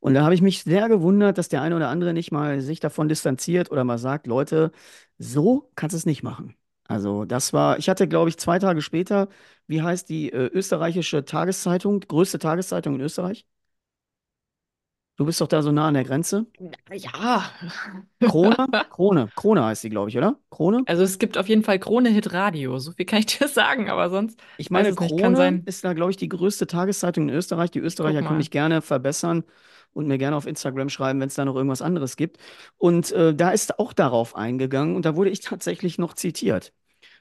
Und da habe ich mich sehr gewundert, dass der eine oder andere nicht mal sich davon distanziert oder mal sagt, Leute, so kannst du es nicht machen. Also das war, ich hatte, glaube ich, zwei Tage später, wie heißt die äh, österreichische Tageszeitung, größte Tageszeitung in Österreich? Du bist doch da so nah an der Grenze. Ja. Krone? [laughs] Krone. Krone heißt die, glaube ich, oder? Krone? Also es gibt auf jeden Fall Krone Hit Radio. So viel kann ich dir [laughs] sagen, aber sonst Ich meine, Krone ist da, glaube ich, die größte Tageszeitung in Österreich. Die Österreicher können mich gerne verbessern und mir gerne auf Instagram schreiben, wenn es da noch irgendwas anderes gibt. Und äh, da ist auch darauf eingegangen und da wurde ich tatsächlich noch zitiert.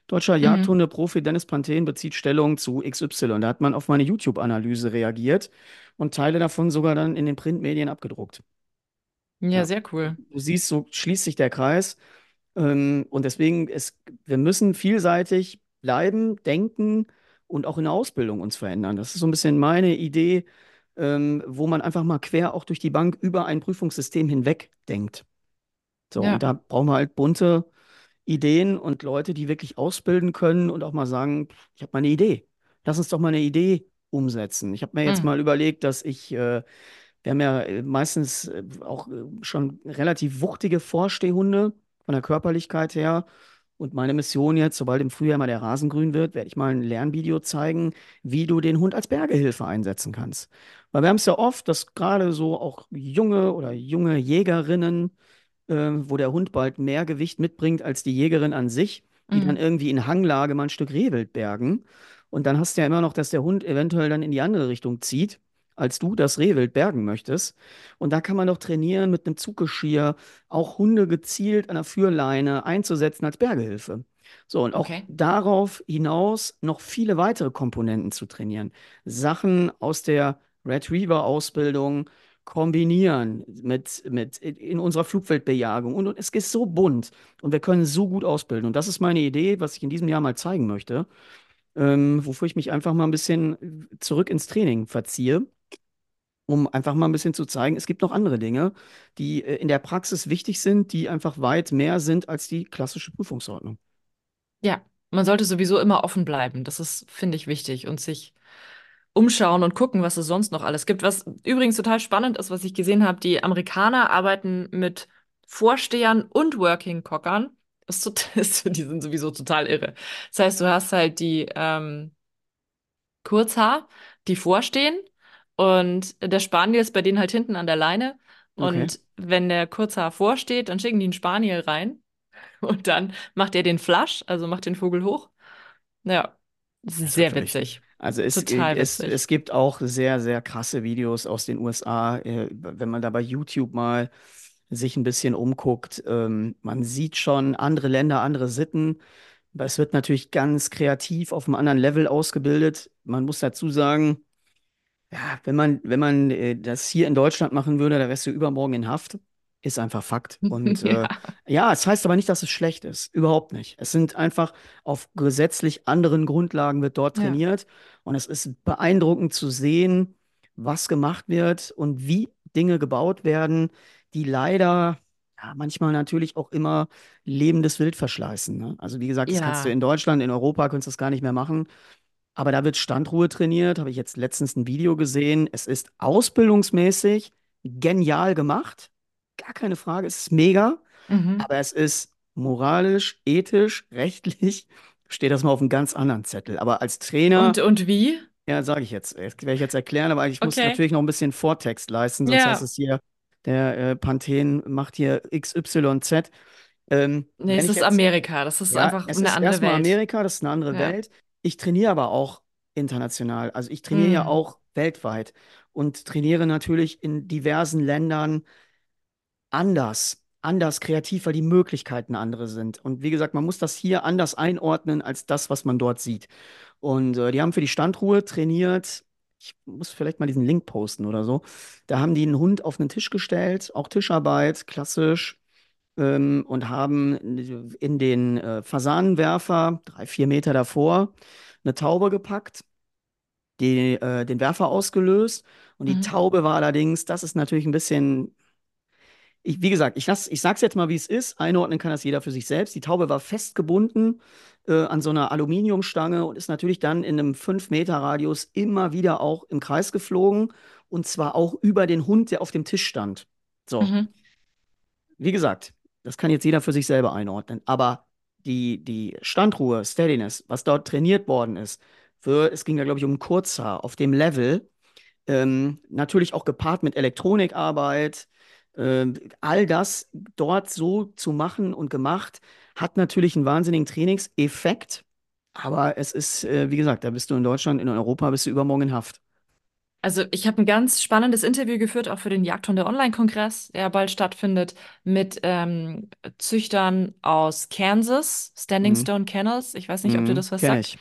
Deutscher Mhm. Jagdhundeprofi Dennis Panthen bezieht Stellung zu XY. Da hat man auf meine YouTube-Analyse reagiert und Teile davon sogar dann in den Printmedien abgedruckt. Ja, Ja. sehr cool. Du siehst, so schließt sich der Kreis. Ähm, und deswegen, ist, wir müssen vielseitig bleiben, denken und auch in der Ausbildung uns verändern. Das ist so ein bisschen meine Idee, ähm, wo man einfach mal quer auch durch die Bank über ein Prüfungssystem hinweg denkt. So, und Ja. da brauchen wir halt bunte Ideen und Leute, die wirklich ausbilden können und auch mal sagen, ich habe mal eine Idee. Lass uns doch mal eine Idee umsetzen. Ich habe mir jetzt Mhm. mal überlegt, dass ich, äh, wir haben ja äh, meistens äh, auch äh, schon relativ wuchtige Vorstehhunde von der Körperlichkeit her. Und meine Mission jetzt, sobald im Frühjahr mal der Rasen grün wird, werde ich mal ein Lernvideo zeigen, wie du den Hund als Bergehilfe einsetzen kannst. Weil wir haben es ja oft, dass gerade so auch junge oder junge Jägerinnen äh, wo der Hund bald mehr Gewicht mitbringt als die Jägerin an sich, die dann Mhm. irgendwie in Hanglage mal ein Stück Rehwild bergen. Und dann hast du ja immer noch, dass der Hund eventuell dann in die andere Richtung zieht, als du das Rehwild bergen möchtest. Und da kann man doch trainieren, mit einem Zuggeschirr auch Hunde gezielt an der Führleine einzusetzen als Bergehilfe. So, und auch Okay. darauf hinaus noch viele weitere Komponenten zu trainieren. Sachen aus der Retriever-Ausbildung, kombinieren mit, mit in unserer Flugfeldbejagung. Und, und es ist so bunt und wir können so gut ausbilden. Und das ist meine Idee, was ich in diesem Jahr mal zeigen möchte, ähm, wofür ich mich einfach mal ein bisschen zurück ins Training verziehe, um einfach mal ein bisschen zu zeigen, es gibt noch andere Dinge, die äh, in der Praxis wichtig sind, die einfach weit mehr sind als die klassische Prüfungsordnung. Ja, man sollte sowieso immer offen bleiben. Das ist, finde ich, wichtig und sich umschauen und gucken, was es sonst noch alles gibt. Was übrigens total spannend ist, was ich gesehen habe, die Amerikaner arbeiten mit Vorstehern und Working Cockern. Das ist [laughs] die sind sowieso total irre. Das heißt, du hast halt die ähm, Kurzhaar, die vorstehen und der Spaniel ist bei denen halt hinten an der Leine. Okay, Und wenn der Kurzhaar vorsteht, dann schicken die einen Spaniel rein [laughs] und dann macht er den Flush, also macht den Vogel hoch. Ja, sehr witzig. Also es, Total es, es gibt auch sehr, sehr krasse Videos aus den USA, äh, wenn man da bei YouTube mal sich ein bisschen umguckt. Ähm, man sieht schon andere Länder, andere Sitten. Aber es wird natürlich ganz kreativ auf einem anderen Level ausgebildet. Man muss dazu sagen, ja, wenn man, wenn man äh, das hier in Deutschland machen würde, da wärst du übermorgen in Haft. Ist einfach Fakt. [laughs] Und äh, Ja. ja, es heißt aber nicht, dass es schlecht ist. Überhaupt nicht. Es sind einfach auf gesetzlich anderen Grundlagen wird dort Ja. trainiert. Und es ist beeindruckend zu sehen, was gemacht wird und wie Dinge gebaut werden, die leider ja, manchmal natürlich auch immer lebendes Wild verschleißen. Ne? Also wie gesagt, das kannst du Ja. in Deutschland, in Europa, kannst du das gar nicht mehr machen. Aber da wird Standruhe trainiert, habe ich jetzt letztens ein Video gesehen. Es ist ausbildungsmäßig genial gemacht. Gar keine Frage, es ist mega, Mhm. aber es ist moralisch, ethisch, [laughs] rechtlich, steht das mal auf einem ganz anderen Zettel. Aber als Und, Trainer, und wie? ja, sage ich jetzt, das werde ich jetzt erklären, aber ich muss Okay. natürlich noch ein bisschen Vortext leisten, sonst heißt Ja. es hier, der äh, Panthen macht hier XYZ. Ähm, Nee, es ist jetzt Amerika. Das ist ja, einfach es eine ist andere erstmal Welt. Amerika, das ist eine andere Ja. Welt. Ich trainiere aber auch international. Also ich trainiere ja Mm. auch weltweit und trainiere natürlich in diversen Ländern anders, anders kreativ, weil die Möglichkeiten andere sind. Und wie gesagt, man muss das hier anders einordnen als das, was man dort sieht. Und äh, die haben für die Standruhe trainiert. Ich muss vielleicht mal diesen Link posten oder so. Da haben die einen Hund auf einen Tisch gestellt, auch Tischarbeit, klassisch ähm, und haben in den äh, Fasanenwerfer, drei, vier Meter davor, eine Taube gepackt, die, äh, den Werfer ausgelöst. Und die Mhm. Taube war allerdings, das ist natürlich ein bisschen, ich, wie gesagt, ich, lass, ich sag's jetzt mal, wie es ist. Einordnen kann das jeder für sich selbst. Die Taube war festgebunden äh, an so einer Aluminiumstange und ist natürlich dann in einem 5-Meter-Radius immer wieder auch im Kreis geflogen. Und zwar auch über den Hund, der auf dem Tisch stand. So, Mhm. wie gesagt, das kann jetzt jeder für sich selber einordnen. Aber die, die Standruhe, Steadiness, was dort trainiert worden ist, für, es ging ja, glaube ich, um Kurzhaar auf dem Level, ähm, natürlich auch gepaart mit Elektronikarbeit, ähm, all das dort so zu machen und gemacht, hat natürlich einen wahnsinnigen Trainingseffekt. Aber es ist, äh, wie gesagt, da bist du in Deutschland, in Europa bist du übermorgen in Haft. Also ich habe ein ganz spannendes Interview geführt, auch für den Jagdhunde Online-Kongress, der bald stattfindet, mit ähm, Züchtern aus Kansas, Standing Mhm. Stone Kennels. Ich weiß nicht, ob dir Mhm. das was sagt. ich.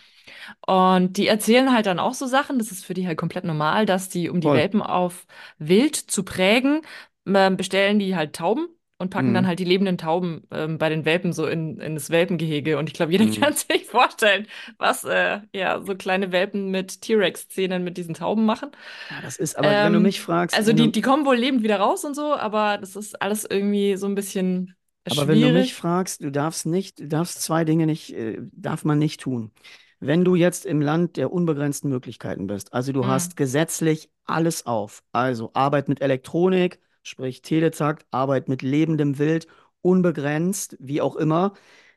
Und die erzählen halt dann auch so Sachen, das ist für die halt komplett normal, dass die, um die Voll. Welpen auf Wild zu prägen, bestellen die halt Tauben und packen dann Mhm. halt die lebenden Tauben ähm, bei den Welpen so in, in das Welpengehege. Und ich glaube, jeder [laughs] Mhm. kann sich vorstellen, was äh, ja so kleine Welpen mit T-Rex-Zähnen mit diesen Tauben machen. Ja, das ist, aber wenn du Ähm, mich fragst, also die, die kommen wohl lebend wieder raus und so, aber das ist alles irgendwie so ein bisschen Aber wenn du mich schwierig. fragst, du darfst nicht, du darfst zwei Dinge nicht, äh, darf man nicht tun. Wenn du jetzt im Land der unbegrenzten Möglichkeiten bist, also du Mm, hast gesetzlich alles auf, also Arbeit mit Elektronik, sprich Teletakt, Arbeit mit lebendem Wild, unbegrenzt, wie auch immer,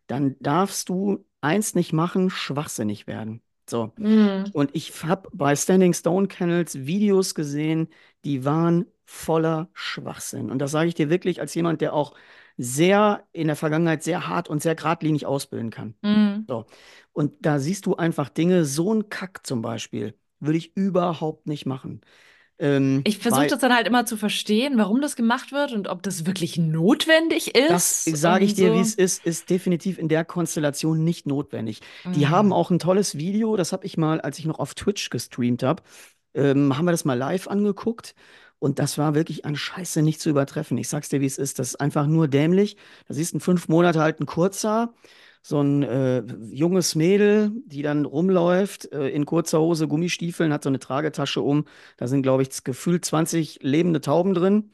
dann darfst du eins nicht machen, schwachsinnig werden. So. mm, Und ich habe bei Standing Stone Kennels Videos gesehen, die waren voller Schwachsinn. Und das sage ich dir wirklich als jemand, der auch sehr in der Vergangenheit sehr hart und sehr geradlinig ausbilden kann. mm. So. Und da siehst du einfach Dinge, so ein Kack zum Beispiel, würde ich überhaupt nicht machen. Ähm, Ich versuche das dann halt immer zu verstehen, warum das gemacht wird und ob das wirklich notwendig Das ist sage ich dir, wie so. es ist, ist definitiv in der Konstellation nicht notwendig. Die haben auch ein tolles Video, das habe ich mal, als ich noch auf Twitch gestreamt habe, ähm, haben wir das mal live angeguckt. Und das war wirklich an Scheiße nicht zu übertreffen. Ich sag's dir, wie es ist. Das ist einfach nur dämlich. Da siehst du einen fünf Monate alten Kurzer, so ein äh, junges Mädel, die dann rumläuft, äh, in kurzer Hose, Gummistiefeln, hat so eine Tragetasche um. Da sind, glaube ich, gefühlt 20 lebende Tauben drin.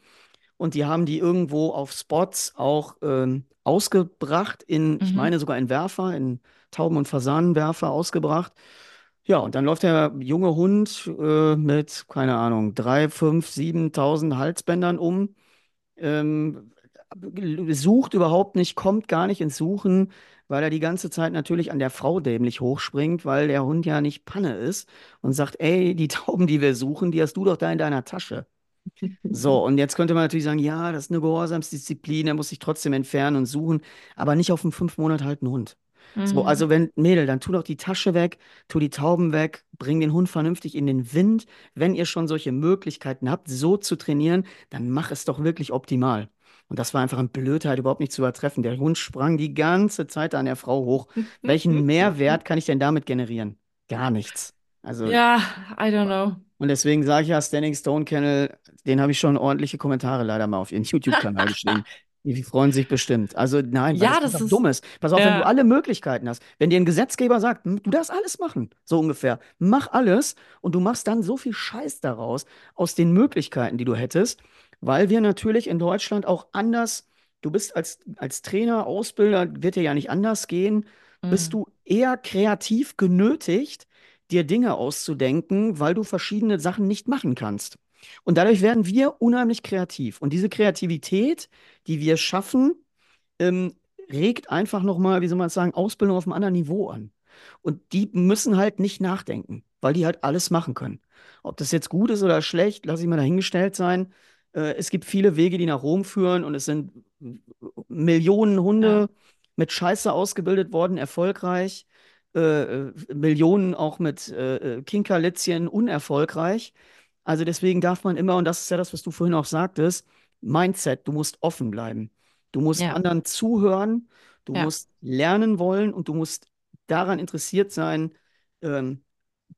Und die haben die irgendwo auf Spots auch ähm, ausgebracht, in, ich mhm, meine sogar in Werfer, in Tauben- und Fasanenwerfer ausgebracht. Ja, und dann läuft der junge Hund äh, mit, keine Ahnung, drei, fünf, 7.000 Halsbändern um, ähm, sucht überhaupt nicht, kommt gar nicht ins Suchen, weil er die ganze Zeit natürlich an der Frau dämlich hochspringt, weil der Hund ja nicht Panne ist und sagt, ey, die [laughs] Tauben, die wir suchen, die hast du doch da in deiner Tasche. So, [laughs] und jetzt könnte man natürlich sagen, ja, das ist eine Gehorsamsdisziplin, er muss sich trotzdem entfernen und suchen, aber nicht auf einen fünf Monate alten Hund. So, mhm, also wenn, Mädel, dann tu doch die Tasche weg, tu die Tauben weg, bring den Hund vernünftig in den Wind. Wenn ihr schon solche Möglichkeiten habt, so zu trainieren, dann mach es doch wirklich optimal. Und das war einfach eine Blödheit, überhaupt nicht zu übertreffen. Der Hund sprang die ganze Zeit an der Frau hoch. [laughs] Welchen Mehrwert kann ich denn damit generieren? Gar nichts. Also Ja, I don't know. und deswegen sage ich ja, Standing Stone Kennel, den habe ich schon ordentliche Kommentare leider mal auf ihren YouTube-Kanal geschrieben. [laughs] Die freuen sich bestimmt. Also nein, Ja, das das ist, dumm ist. Pass auf, wenn du ja. alle Möglichkeiten hast, wenn dir ein Gesetzgeber sagt, "Hm, du darfst alles machen, so ungefähr, mach alles und du machst dann so viel Scheiß daraus, aus den Möglichkeiten, die du hättest, weil wir natürlich in Deutschland auch anders, du bist als, als Trainer, Ausbilder, wird dir ja nicht anders gehen, bist Mm, du eher kreativ genötigt, dir Dinge auszudenken, weil du verschiedene Sachen nicht machen kannst. Und dadurch werden wir unheimlich kreativ. Und diese Kreativität, die wir schaffen, ähm, regt einfach nochmal, wie soll man sagen, Ausbildung auf einem anderen Niveau an. Und die müssen halt nicht nachdenken, weil die halt alles machen können. Ob das jetzt gut ist oder schlecht, lasse ich mal dahingestellt sein. Äh, es gibt viele Wege, die nach Rom führen und es sind Millionen ja. Hunde mit Scheiße ausgebildet worden, erfolgreich. Äh, äh, Millionen auch mit äh, äh, Kinkerlitzchen unerfolgreich. Also deswegen darf man immer, und das ist ja das, was du vorhin auch sagtest, Mindset, du musst offen bleiben. Du musst Ja, anderen zuhören, du ja. musst lernen wollen und du musst daran interessiert sein, ähm,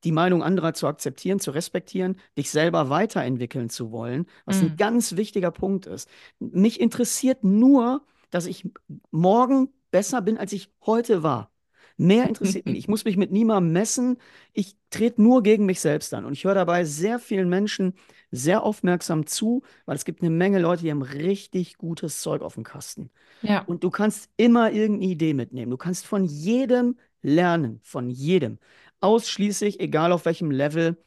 die Meinung anderer zu akzeptieren, zu respektieren, dich selber weiterentwickeln zu wollen, was ein Mm, ganz wichtiger Punkt ist. Mich interessiert nur, dass ich morgen besser bin, als ich heute war. Mehr interessiert mich. Ich [laughs] muss mich mit niemandem messen. Ich trete nur gegen mich selbst an. Und ich höre dabei sehr vielen Menschen sehr aufmerksam zu, weil es gibt eine Menge Leute, die haben richtig gutes Zeug auf dem Kasten. Ja, Und du kannst immer irgendeine Idee mitnehmen. Du kannst von jedem lernen, von jedem. Ausschließlich, egal auf welchem Level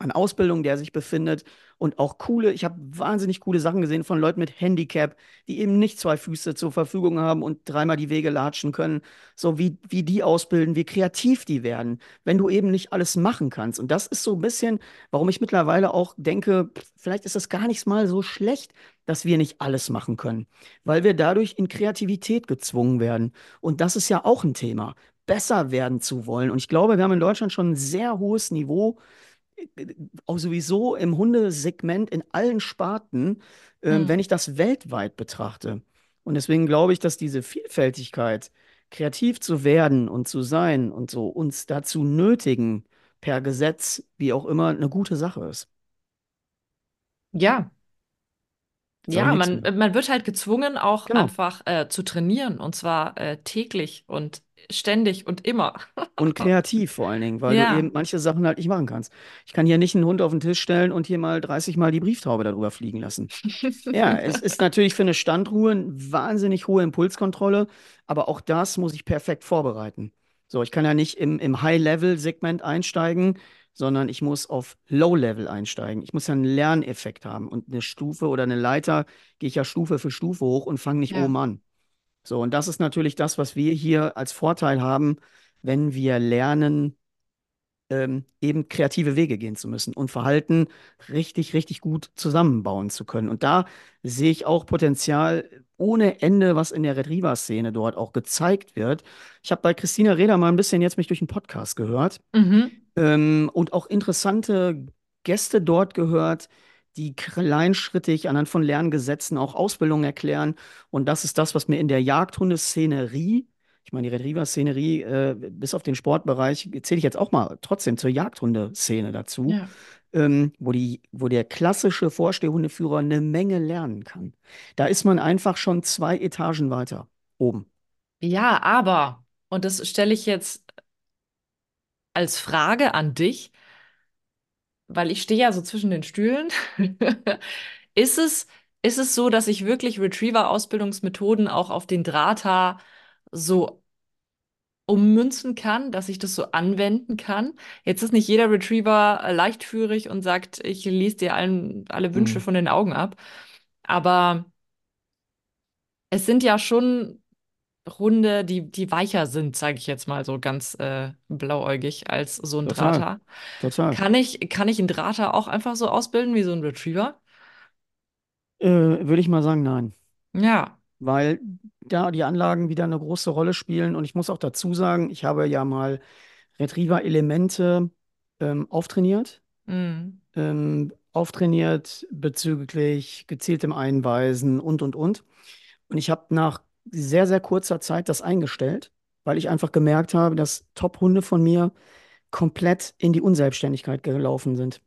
an Ausbildung, der sich befindet. Und auch coole, ich habe wahnsinnig coole Sachen gesehen von Leuten mit Handicap, die eben nicht zwei Füße zur Verfügung haben und dreimal die Wege latschen können. So wie, wie die ausbilden, wie kreativ die werden, wenn du eben nicht alles machen kannst. Und das ist so ein bisschen, warum ich mittlerweile auch denke, vielleicht ist das gar nicht mal so schlecht, dass wir nicht alles machen können, weil wir dadurch in Kreativität gezwungen werden. Und das ist ja auch ein Thema, besser werden zu wollen. Und ich glaube, wir haben in Deutschland schon ein sehr hohes Niveau auch sowieso im Hundesegment in allen Sparten, ähm, wenn ich das weltweit betrachte. Und deswegen glaube ich, dass diese Vielfältigkeit, kreativ zu werden und zu sein und so uns dazu nötigen, per Gesetz, wie auch immer, eine gute Sache ist. Ja, ja, man, man wird halt gezwungen, auch Genau. einfach äh, zu trainieren und zwar äh, täglich und ständig und immer. [laughs] Und kreativ vor allen Dingen, weil du Ja. eben manche Sachen halt nicht machen kannst. Ich kann hier nicht einen Hund auf den Tisch stellen und hier mal 30 Mal die Brieftaube darüber fliegen lassen. [laughs] Ja, es ist natürlich für eine Standruhe eine wahnsinnig hohe Impulskontrolle, aber auch das muss ich perfekt vorbereiten. So, ich kann ja nicht im, im High-Level-Segment einsteigen, sondern ich muss auf Low-Level einsteigen. Ich muss ja einen Lerneffekt haben und eine Stufe oder eine Leiter gehe ich ja Stufe für Stufe hoch und fange nicht Ja. oben an. So, und das ist natürlich das, was wir hier als Vorteil haben, wenn wir lernen, ähm, eben kreative Wege gehen zu müssen und Verhalten richtig, richtig gut zusammenbauen zu können. Und da sehe ich auch Potenzial ohne Ende, was in der Retriever-Szene dort auch gezeigt wird. Ich habe bei Christina Reda mal ein bisschen jetzt mich durch einen Podcast gehört Mhm. ähm, und auch interessante Gäste dort gehört, die kleinschrittig anhand von Lerngesetzen auch Ausbildung erklären. Und das ist das, was mir in der Jagdhundeszenerie, ich meine, die Retriever-Szenerie, äh, bis auf den Sportbereich, zähle ich jetzt auch mal trotzdem zur Jagdhundeszene dazu, Ja. ähm, wo die, wo der klassische Vorstehhundeführer eine Menge lernen kann. Da ist man einfach schon zwei Etagen weiter oben. Ja, aber, und das stelle ich jetzt als Frage an dich, weil ich stehe ja so zwischen den Stühlen. [laughs] Ist es, ist es so, dass ich wirklich Retriever-Ausbildungsmethoden auch auf den Drahter so ummünzen kann, dass ich das so anwenden kann? Jetzt ist nicht jeder Retriever äh, leichtführig und sagt, ich lese dir allen, alle Wünsche Mhm. von den Augen ab. Aber es sind ja schon Hunde, die, die weicher sind, sage ich jetzt mal so ganz äh, blauäugig als so ein Total, Drahter. total. Kann ich, kann ich einen Drahter auch einfach so ausbilden wie so ein Retriever? Äh, würde ich mal sagen, nein. Ja. weil da die Anlagen wieder eine große Rolle spielen. Und ich muss auch dazu sagen, ich habe ja mal Retriever-Elemente ähm, auftrainiert, Mm. ähm, auftrainiert bezüglich gezieltem Einweisen und, und, und. Und ich habe nach sehr, sehr kurzer Zeit das eingestellt, weil ich einfach gemerkt habe, dass Top-Hunde von mir komplett in die Unselbstständigkeit gelaufen sind.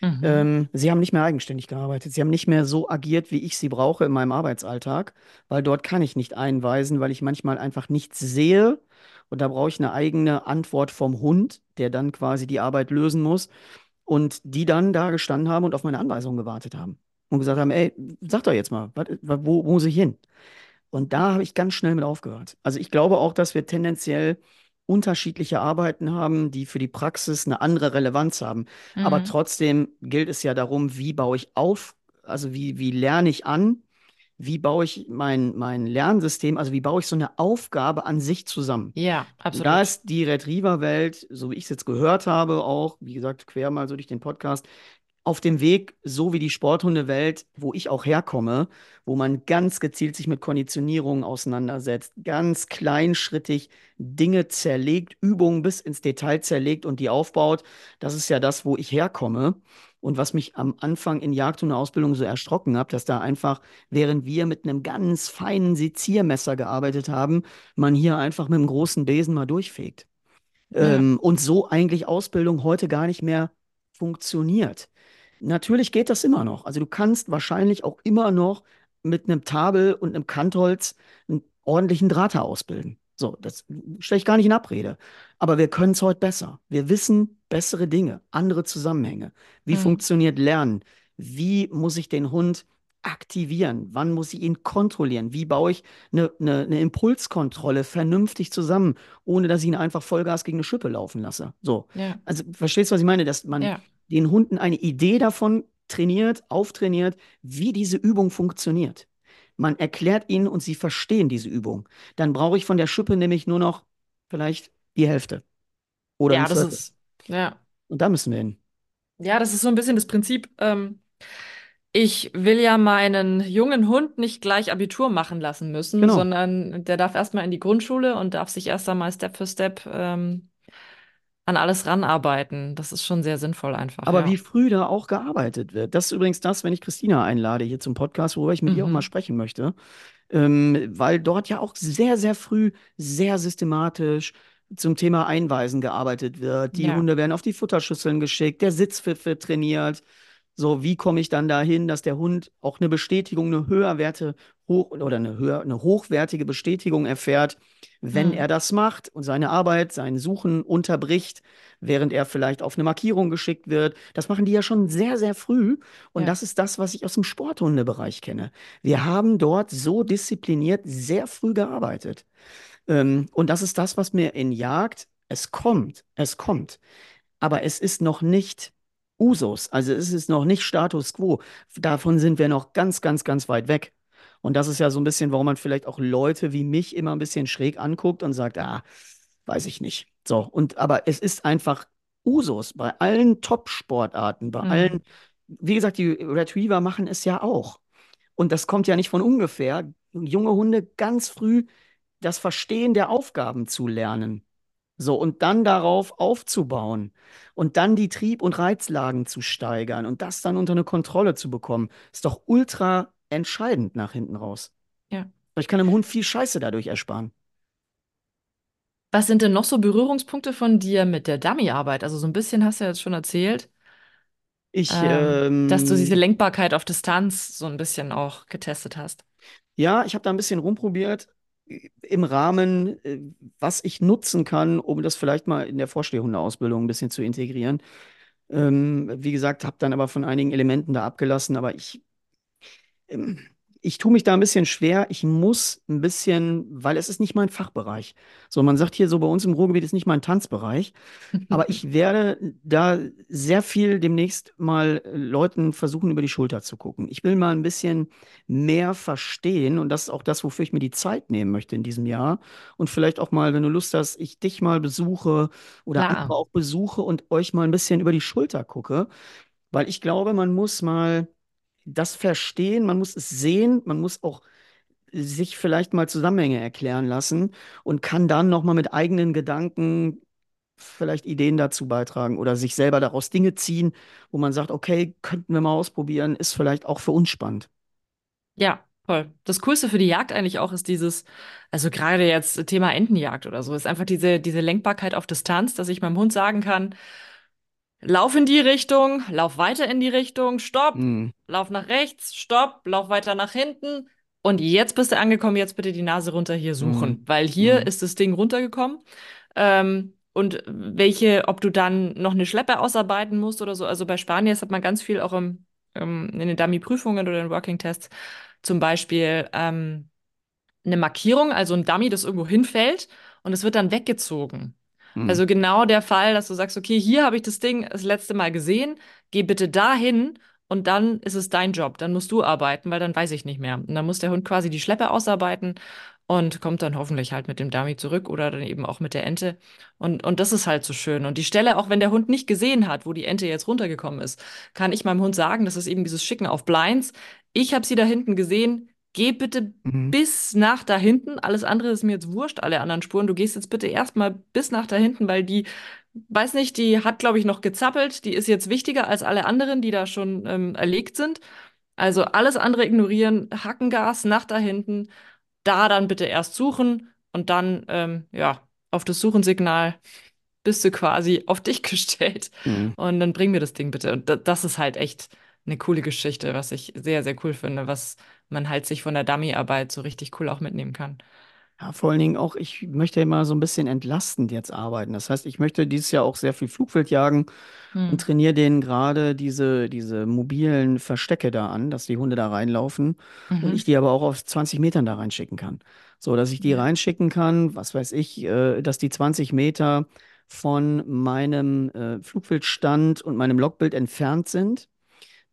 Mhm. Ähm, sie haben nicht mehr eigenständig gearbeitet. Sie haben nicht mehr so agiert, wie ich sie brauche in meinem Arbeitsalltag, weil dort kann ich nicht einweisen, weil ich manchmal einfach nichts sehe. Und da brauche ich eine eigene Antwort vom Hund, der dann quasi die Arbeit lösen muss. Und die dann da gestanden haben und auf meine Anweisungen gewartet haben. Und gesagt haben, ey, sag doch jetzt mal, wo, wo muss ich hin? Und da habe ich ganz schnell mit aufgehört. Also ich glaube auch, dass wir tendenziell unterschiedliche Arbeiten haben, die für die Praxis eine andere Relevanz haben. Aber Mhm. trotzdem gilt es ja darum, wie baue ich auf, also wie, wie lerne ich an, wie baue ich mein, mein Lernsystem, also wie baue ich so eine Aufgabe an sich zusammen. Ja, Und da absolut. ist die Retriever-Welt, so wie ich es jetzt gehört habe, auch, wie gesagt, quer mal so durch den Podcast, auf dem Weg, so wie die Sporthundewelt, wo ich auch herkomme, wo man ganz gezielt sich mit Konditionierungen auseinandersetzt, ganz kleinschrittig Dinge zerlegt, Übungen bis ins Detail zerlegt und die aufbaut. Das ist ja das, wo ich herkomme. Und was mich am Anfang in Jagdhundeausbildung so erschrocken hat, dass da einfach, während wir mit einem ganz feinen Seziermesser gearbeitet haben, man hier einfach mit einem großen Besen mal durchfegt. Ja. Ähm, und so eigentlich Ausbildung heute gar nicht mehr funktioniert. Natürlich geht das immer noch. Also du kannst wahrscheinlich auch immer noch mit einem Tabel und einem Kantholz einen ordentlichen Drahter ausbilden. So, das stelle ich gar nicht in Abrede. Aber wir können es heute besser. Wir wissen bessere Dinge, andere Zusammenhänge. Wie Mhm. funktioniert Lernen? Wie muss ich den Hund aktivieren? Wann muss ich ihn kontrollieren? Wie baue ich eine, eine, eine Impulskontrolle vernünftig zusammen, ohne dass ich ihn einfach Vollgas gegen eine Schippe laufen lasse? So. Ja, Also, verstehst du, was ich meine? Dass man ja, den Hunden eine Idee davon trainiert, auftrainiert, wie diese Übung funktioniert. Man erklärt ihnen und sie verstehen diese Übung. Dann brauche ich von der Schippe nämlich nur noch vielleicht die Hälfte oder ja, das ist, ja, Und da müssen wir hin. ja, das ist so ein bisschen das Prinzip. Ähm, ich will ja meinen jungen Hund nicht gleich Abitur machen lassen müssen, Genau. sondern der darf erstmal in die Grundschule und darf sich erst einmal Step für Step ähm, an alles ranarbeiten. Das ist schon sehr sinnvoll einfach, Aber wie ja. früh da auch gearbeitet wird. Das ist übrigens das, wenn ich Christina einlade hier zum Podcast, worüber ich mit ihr auch mal Mhm. sprechen möchte. Ähm, weil dort ja auch sehr, sehr früh, sehr systematisch zum Thema Einweisen gearbeitet wird. Die Ja, Hunde werden auf die Futterschüsseln geschickt, der Sitzpfiff wird trainiert. So, wie komme ich dann dahin, dass der Hund auch eine Bestätigung, eine höherwerte hoch oder eine, höher, eine hochwertige Bestätigung erfährt, wenn mhm. er das macht und seine Arbeit, sein Suchen unterbricht, während er vielleicht auf eine Markierung geschickt wird. Das machen die ja schon sehr, sehr früh. Und Ja, das ist das, was ich aus dem Sporthundebereich kenne. Wir haben dort so diszipliniert sehr früh gearbeitet. Ähm, und das ist das, was mir in Jagd, es kommt, es kommt. Aber es ist noch nicht Usus, also es ist noch nicht Status quo. Davon sind wir noch ganz, ganz, ganz weit weg. Und das ist ja so ein bisschen, warum man vielleicht auch Leute wie mich immer ein bisschen schräg anguckt und sagt, ah, weiß ich nicht. So, und aber es ist einfach Usus bei allen Top-Sportarten, bei mhm. allen, wie gesagt, die Retriever machen es ja auch. Und das kommt ja nicht von ungefähr. Junge Hunde ganz früh das Verstehen der Aufgaben zu lernen. So, und dann darauf aufzubauen und dann die Trieb- und Reizlagen zu steigern und das dann unter eine Kontrolle zu bekommen, ist doch ultra entscheidend nach hinten raus. Ja. Ich kann dem Hund viel Scheiße dadurch ersparen. Was sind denn noch so Berührungspunkte von dir mit der Dummy-Arbeit? Also so ein bisschen hast du ja jetzt schon erzählt, Ich, ähm, dass du diese ähm, Lenkbarkeit auf Distanz so ein bisschen auch getestet hast. ja, ich habe da ein bisschen rumprobiert äh, im Rahmen, äh, was ich nutzen kann, um das vielleicht mal in der Vorstehhundeausbildung ein bisschen zu integrieren. Ähm, wie gesagt, habe dann aber von einigen Elementen da abgelassen, aber ich ich tue mich da ein bisschen schwer. Ich muss ein bisschen, weil es ist nicht mein Fachbereich. So, man sagt hier so bei uns im Ruhrgebiet ist nicht mein Tanzbereich. Aber ich [laughs] werde da sehr viel demnächst mal äh, Leuten versuchen, über die Schulter zu gucken. Ich will mal ein bisschen mehr verstehen und das ist auch das, wofür ich mir die Zeit nehmen möchte in diesem Jahr. Und vielleicht auch mal, wenn du Lust hast, ich dich mal besuche oder andere auch besuche und euch mal ein bisschen über die Schulter gucke. Weil ich glaube, man muss mal das verstehen, man muss es sehen, man muss auch sich vielleicht mal Zusammenhänge erklären lassen und kann dann nochmal mit eigenen Gedanken vielleicht Ideen dazu beitragen oder sich selber daraus Dinge ziehen, wo man sagt, okay, könnten wir mal ausprobieren, ist vielleicht auch für uns spannend. Ja, voll. Das Coolste für die Jagd eigentlich auch ist dieses, also gerade jetzt Thema Entenjagd oder so, ist einfach diese, diese Lenkbarkeit auf Distanz, dass ich meinem Hund sagen kann, Lauf in die Richtung, lauf weiter in die Richtung, stopp, Hm, lauf nach rechts, stopp, lauf weiter nach hinten. Und jetzt bist du angekommen, jetzt bitte die Nase runter hier suchen, weil hier hm, ist das Ding runtergekommen. Ähm, und welche, ob du dann noch eine Schleppe ausarbeiten musst oder so. Also bei Spaniers hat man ganz viel auch im, ähm, in den Dummy-Prüfungen oder in Working-Tests zum Beispiel ähm, eine Markierung, also ein Dummy, das irgendwo hinfällt und es wird dann weggezogen. Hm, Also genau der Fall, dass du sagst, okay, hier habe ich das Ding das letzte Mal gesehen, geh bitte dahin und dann ist es dein Job. Dann musst du arbeiten, weil dann weiß ich nicht mehr. Und dann muss der Hund quasi die Schleppe ausarbeiten und kommt dann hoffentlich halt mit dem Dummy zurück oder dann eben auch mit der Ente. Und, und das ist halt so schön. Und die Stelle, auch wenn der Hund nicht gesehen hat, wo die Ente jetzt runtergekommen ist, kann ich meinem Hund sagen, das ist eben dieses Schicken auf Blinds. Ich habe sie da hinten gesehen. Geh bitte hm, bis nach da hinten. Alles andere ist mir jetzt wurscht, alle anderen Spuren. Du gehst jetzt bitte erstmal bis nach da hinten, weil die, weiß nicht, die hat, glaube ich, noch gezappelt. Die ist jetzt wichtiger als alle anderen, die da schon ähm, erlegt sind. Also alles andere ignorieren, Hackengas nach da hinten, da dann bitte erst suchen und dann, ähm, ja, auf das Suchensignal bist du quasi [laughs] auf dich gestellt. hm. Und dann bring mir das Ding bitte. Und da- das ist halt echt eine coole Geschichte, was ich sehr, sehr cool finde, was man halt sich von der Dummy-Arbeit so richtig cool auch mitnehmen kann. Ja, vor allen Dingen auch, ich möchte immer so ein bisschen entlastend jetzt arbeiten. Das heißt, ich möchte dieses Jahr auch sehr viel Flugfeld jagen und Hm. trainiere denen gerade diese, diese mobilen Verstecke da an, dass die Hunde da reinlaufen und ich Mhm. die aber auch auf 20 Metern da reinschicken kann. So, dass ich die reinschicken kann, was weiß ich, äh, dass die 20 Meter von meinem äh, Flugfeldstand und meinem Logbild entfernt sind.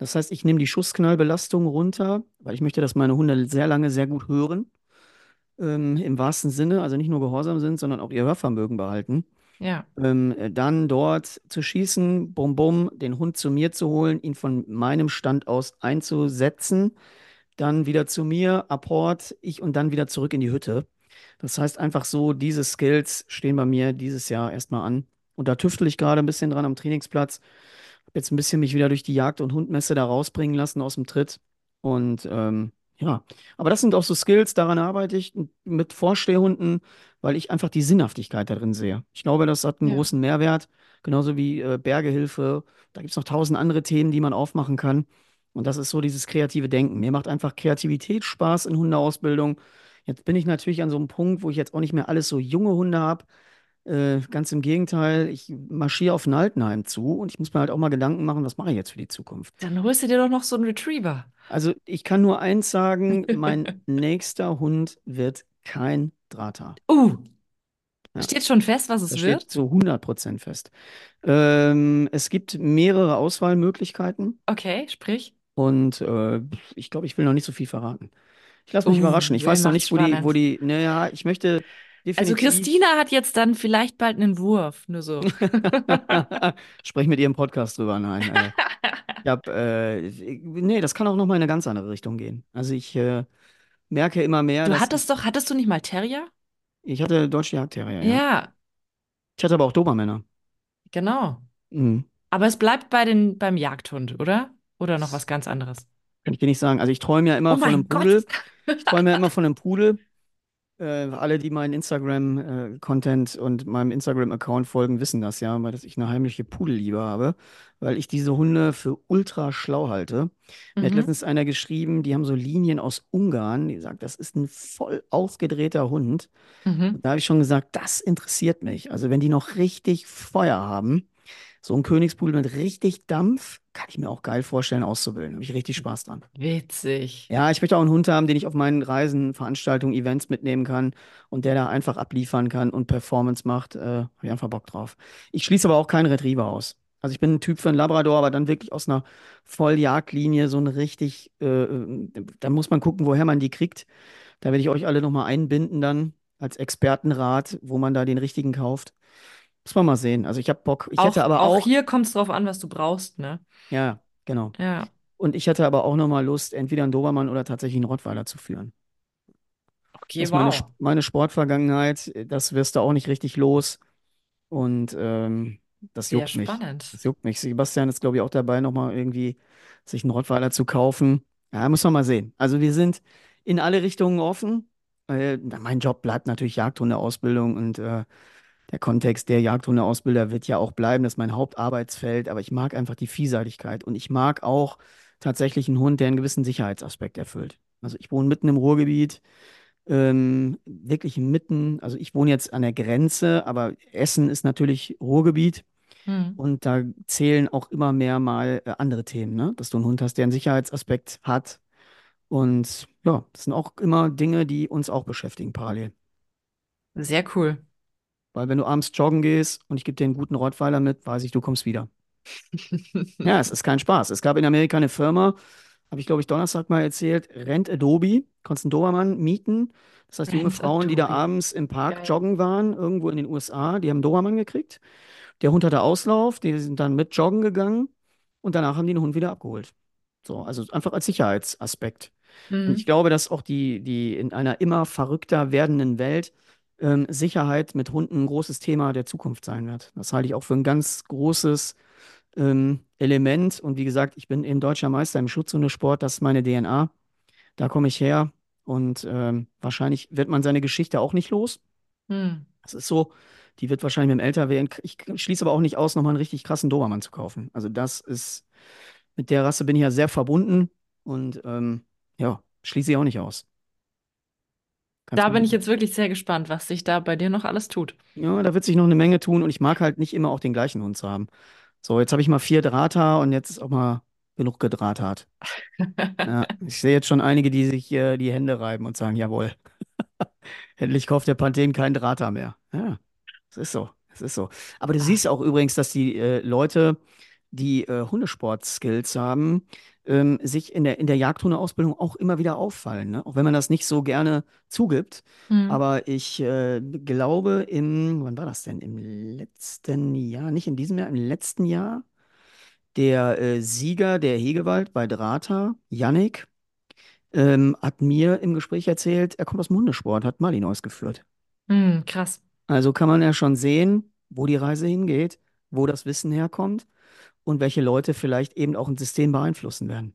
Das heißt, ich nehme die Schussknallbelastung runter, weil ich möchte, dass meine Hunde sehr lange sehr gut hören ähm, im wahrsten Sinne, also nicht nur gehorsam sind, sondern auch ihr Hörvermögen behalten. Ja. Ähm, äh, dann dort zu schießen, bum bum, den Hund zu mir zu holen, ihn von meinem Stand aus einzusetzen, dann wieder zu mir, Apport, ich und dann wieder zurück in die Hütte. Das heißt einfach so, diese Skills stehen bei mir dieses Jahr erstmal an. Und da tüftel ich gerade ein bisschen dran am Trainingsplatz. Jetzt ein bisschen mich wieder durch die Jagd- und Hundmesse da rausbringen lassen aus dem Tritt. Und ähm, ja, aber das sind auch so Skills, daran arbeite ich mit Vorstehhunden, weil ich einfach die Sinnhaftigkeit da drin sehe. Ich glaube, das hat einen Ja. großen Mehrwert, genauso wie äh, Bergehilfe. Da gibt es noch tausend andere Themen, die man aufmachen kann. Und das ist so dieses kreative Denken. Mir macht einfach Kreativität Spaß in Hundeausbildung. Jetzt bin ich natürlich an so einem Punkt, wo ich jetzt auch nicht mehr alles so junge Hunde habe. Äh, ganz im Gegenteil, ich marschiere auf ein Altenheim zu und ich muss mir halt auch mal Gedanken machen, was mache ich jetzt für die Zukunft. Dann holst du dir doch noch so einen Retriever. Also ich kann nur eins sagen, [laughs] mein nächster Hund wird kein Drahter. Uh, Ja, steht schon fest, was es das steht wird? zu 100% fest. Ähm, es gibt mehrere Auswahlmöglichkeiten Okay, sprich. und äh, ich glaube, ich will noch nicht so viel verraten. Ich lasse mich überraschen. Uh, Ich wer weiß noch nicht, wo die, wo spannend? die, naja, ich möchte Also definitiv. Christina hat jetzt dann vielleicht bald einen Wurf, nur so. [laughs] Sprech mit ihrem Podcast drüber. Nein, äh, ich hab, äh, nee, das kann auch noch mal in eine ganz andere Richtung gehen. Also ich äh, merke immer mehr, Du hattest doch, hattest du nicht mal Terrier? ich hatte deutsche Jagdterrier, ja. Ja, Ich hatte aber auch Dobermänner. genau. Mhm. Aber es bleibt bei den, beim Jagdhund, oder? Oder noch was ganz anderes? Kann ich dir nicht sagen. Also ich träume ja Oh immer von einem Gott. Pudel. [laughs] Ich träume ja immer von einem Pudel. Äh, alle, die meinen Instagram-Content und meinem Instagram-Account folgen, wissen das ja, weil dass ich eine heimliche Pudelliebe habe, weil ich diese Hunde für ultra schlau halte. Mir hat Mhm. letztens einer geschrieben, die haben so Linien aus Ungarn, die sagt, das ist ein voll aufgedrehter Hund. Mhm. Da habe ich schon gesagt, das interessiert mich. Also wenn die noch richtig Feuer haben, so ein Königspudel mit richtig Dampf, kann ich mir auch geil vorstellen auszubilden. Da habe ich richtig Spaß dran. Witzig. Ja, ich möchte auch einen Hund haben, den ich auf meinen Reisen, Veranstaltungen, Events mitnehmen kann und der da einfach abliefern kann und Performance macht. Äh, habe ich einfach Bock drauf. Ich schließe aber auch keinen Retriever aus. Also ich bin ein Typ für einen Labrador, aber dann wirklich aus einer Volljagdlinie, so ein richtig, äh, äh, da muss man gucken, woher man die kriegt. Da werde ich euch alle nochmal einbinden dann als Expertenrat, wo man da den richtigen kauft. Muss man mal sehen. Also ich habe Bock. Ich hätte Auch, aber auch auch, hier kommt es drauf an, was du brauchst, ne? ja, genau. Ja. Und ich hätte aber auch nochmal Lust, entweder einen Dobermann oder tatsächlich einen Rottweiler zu führen. Okay, meine, wow. Sp- meine Sportvergangenheit, das wirst du auch nicht richtig los. Und ähm, das Sehr juckt mich. spannend. Das juckt mich. Sebastian ist, glaube ich, auch dabei, nochmal irgendwie sich einen Rottweiler zu kaufen. Ja, muss man mal sehen. Also wir sind in alle Richtungen offen. Äh, mein Job bleibt natürlich Jagdhundeausbildung und äh, der Kontext der Jagdhundeausbilder wird ja auch bleiben. Das ist mein Hauptarbeitsfeld, aber ich mag einfach die Vielseitigkeit und ich mag auch tatsächlich einen Hund, der einen gewissen Sicherheitsaspekt erfüllt. Also ich wohne mitten im Ruhrgebiet. Ähm, wirklich mitten, also ich wohne jetzt an der Grenze, aber Essen ist natürlich Ruhrgebiet Hm. und da zählen auch immer mehr mal äh, andere Themen, ne? Dass du einen Hund hast, der einen Sicherheitsaspekt hat. Und ja, das sind auch immer Dinge, die uns auch beschäftigen parallel. Sehr cool. Weil wenn du abends joggen gehst und ich gebe dir einen guten Rottweiler mit, weiß ich, du kommst wieder. [laughs] Ja, es ist kein Spaß. Es gab in Amerika eine Firma, habe ich glaube ich Donnerstag mal erzählt, Rent Adobe, konntest einen Dobermann mieten. Das heißt, junge Rent Frauen, die da Adobe. abends im Park Geil. joggen waren, irgendwo in den USA, die haben einen Dobermann gekriegt. Der Hund hatte Auslauf, die sind dann mit joggen gegangen und danach haben die den Hund wieder abgeholt. So, also einfach als Sicherheitsaspekt. Und ich glaube, dass auch die, die in einer immer verrückter werdenden Welt ähm, Sicherheit mit Hunden ein großes Thema der Zukunft sein wird. Das halte ich auch für ein ganz großes ähm, Element. Und wie gesagt, ich bin eben deutscher Meister im Schutzhundesport, das ist meine DNA. Da komme ich her. Und ähm, wahrscheinlich wird man seine Geschichte auch nicht los. Hm. Das ist so, die wird wahrscheinlich mit dem Älterwerden. Ich schließe aber auch nicht aus, nochmal einen richtig krassen Dobermann zu kaufen. Also das ist, mit der Rasse bin ich ja sehr verbunden und ähm, ja, schließe ich auch nicht aus. Kannst Da bin ich jetzt wirklich sehr gespannt, was sich da bei dir noch alles tut. ja, da wird sich noch eine Menge tun und ich mag halt nicht immer auch den gleichen Hund zu haben. So, jetzt habe ich mal vier Drahter und jetzt ist auch mal genug gedrahtert. [laughs] Ja, ich sehe jetzt schon einige, die sich äh, die Hände reiben und sagen, jawohl, [laughs] endlich kauft der Panthen keinen Drahter mehr. Ja, es ist so, es ist so. Aber du siehst auch übrigens, dass die äh, Leute, die äh, Hundesport-Skills haben, ähm, sich in der, in der Jagdhundeausbildung auch immer wieder auffallen, ne? Auch wenn man das nicht so gerne zugibt. Hm. Aber ich äh, glaube, im, wann war das denn? Im letzten Jahr, nicht in diesem Jahr, im letzten Jahr, der äh, Sieger der Hegewald bei Drata, Yannick, ähm, hat mir im Gespräch erzählt, er kommt aus dem Hundesport, hat Malinois geführt. Hm, krass. Also kann man ja schon sehen, wo die Reise hingeht, wo das Wissen herkommt und welche Leute vielleicht eben auch ein System beeinflussen werden.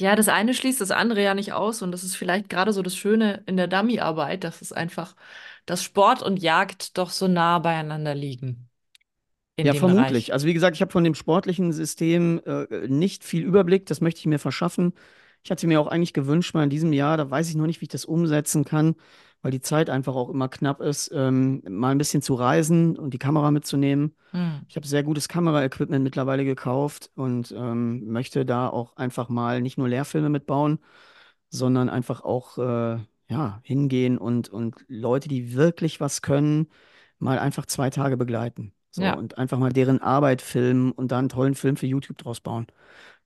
Ja, das eine schließt das andere ja nicht aus und das ist vielleicht gerade so das Schöne in der Dummy-Arbeit, dass es einfach, dass Sport und Jagd doch so nah beieinander liegen Ja, dem Bereich. vermutlich. Also wie gesagt, ich habe von dem sportlichen System äh, nicht viel Überblick, das möchte ich mir verschaffen. Ich hatte mir auch eigentlich gewünscht, mal in diesem Jahr, da weiß ich noch nicht, wie ich das umsetzen kann, weil die Zeit einfach auch immer knapp ist, ähm, mal ein bisschen zu reisen und die Kamera mitzunehmen. Hm. Ich habe sehr gutes Kameraequipment mittlerweile gekauft und ähm, möchte da auch einfach mal nicht nur Lehrfilme mitbauen, sondern einfach auch äh, ja, hingehen und, und Leute, die wirklich was können, mal einfach zwei Tage begleiten. So, Ja, und einfach mal deren Arbeit filmen und da einen tollen Film für YouTube draus bauen.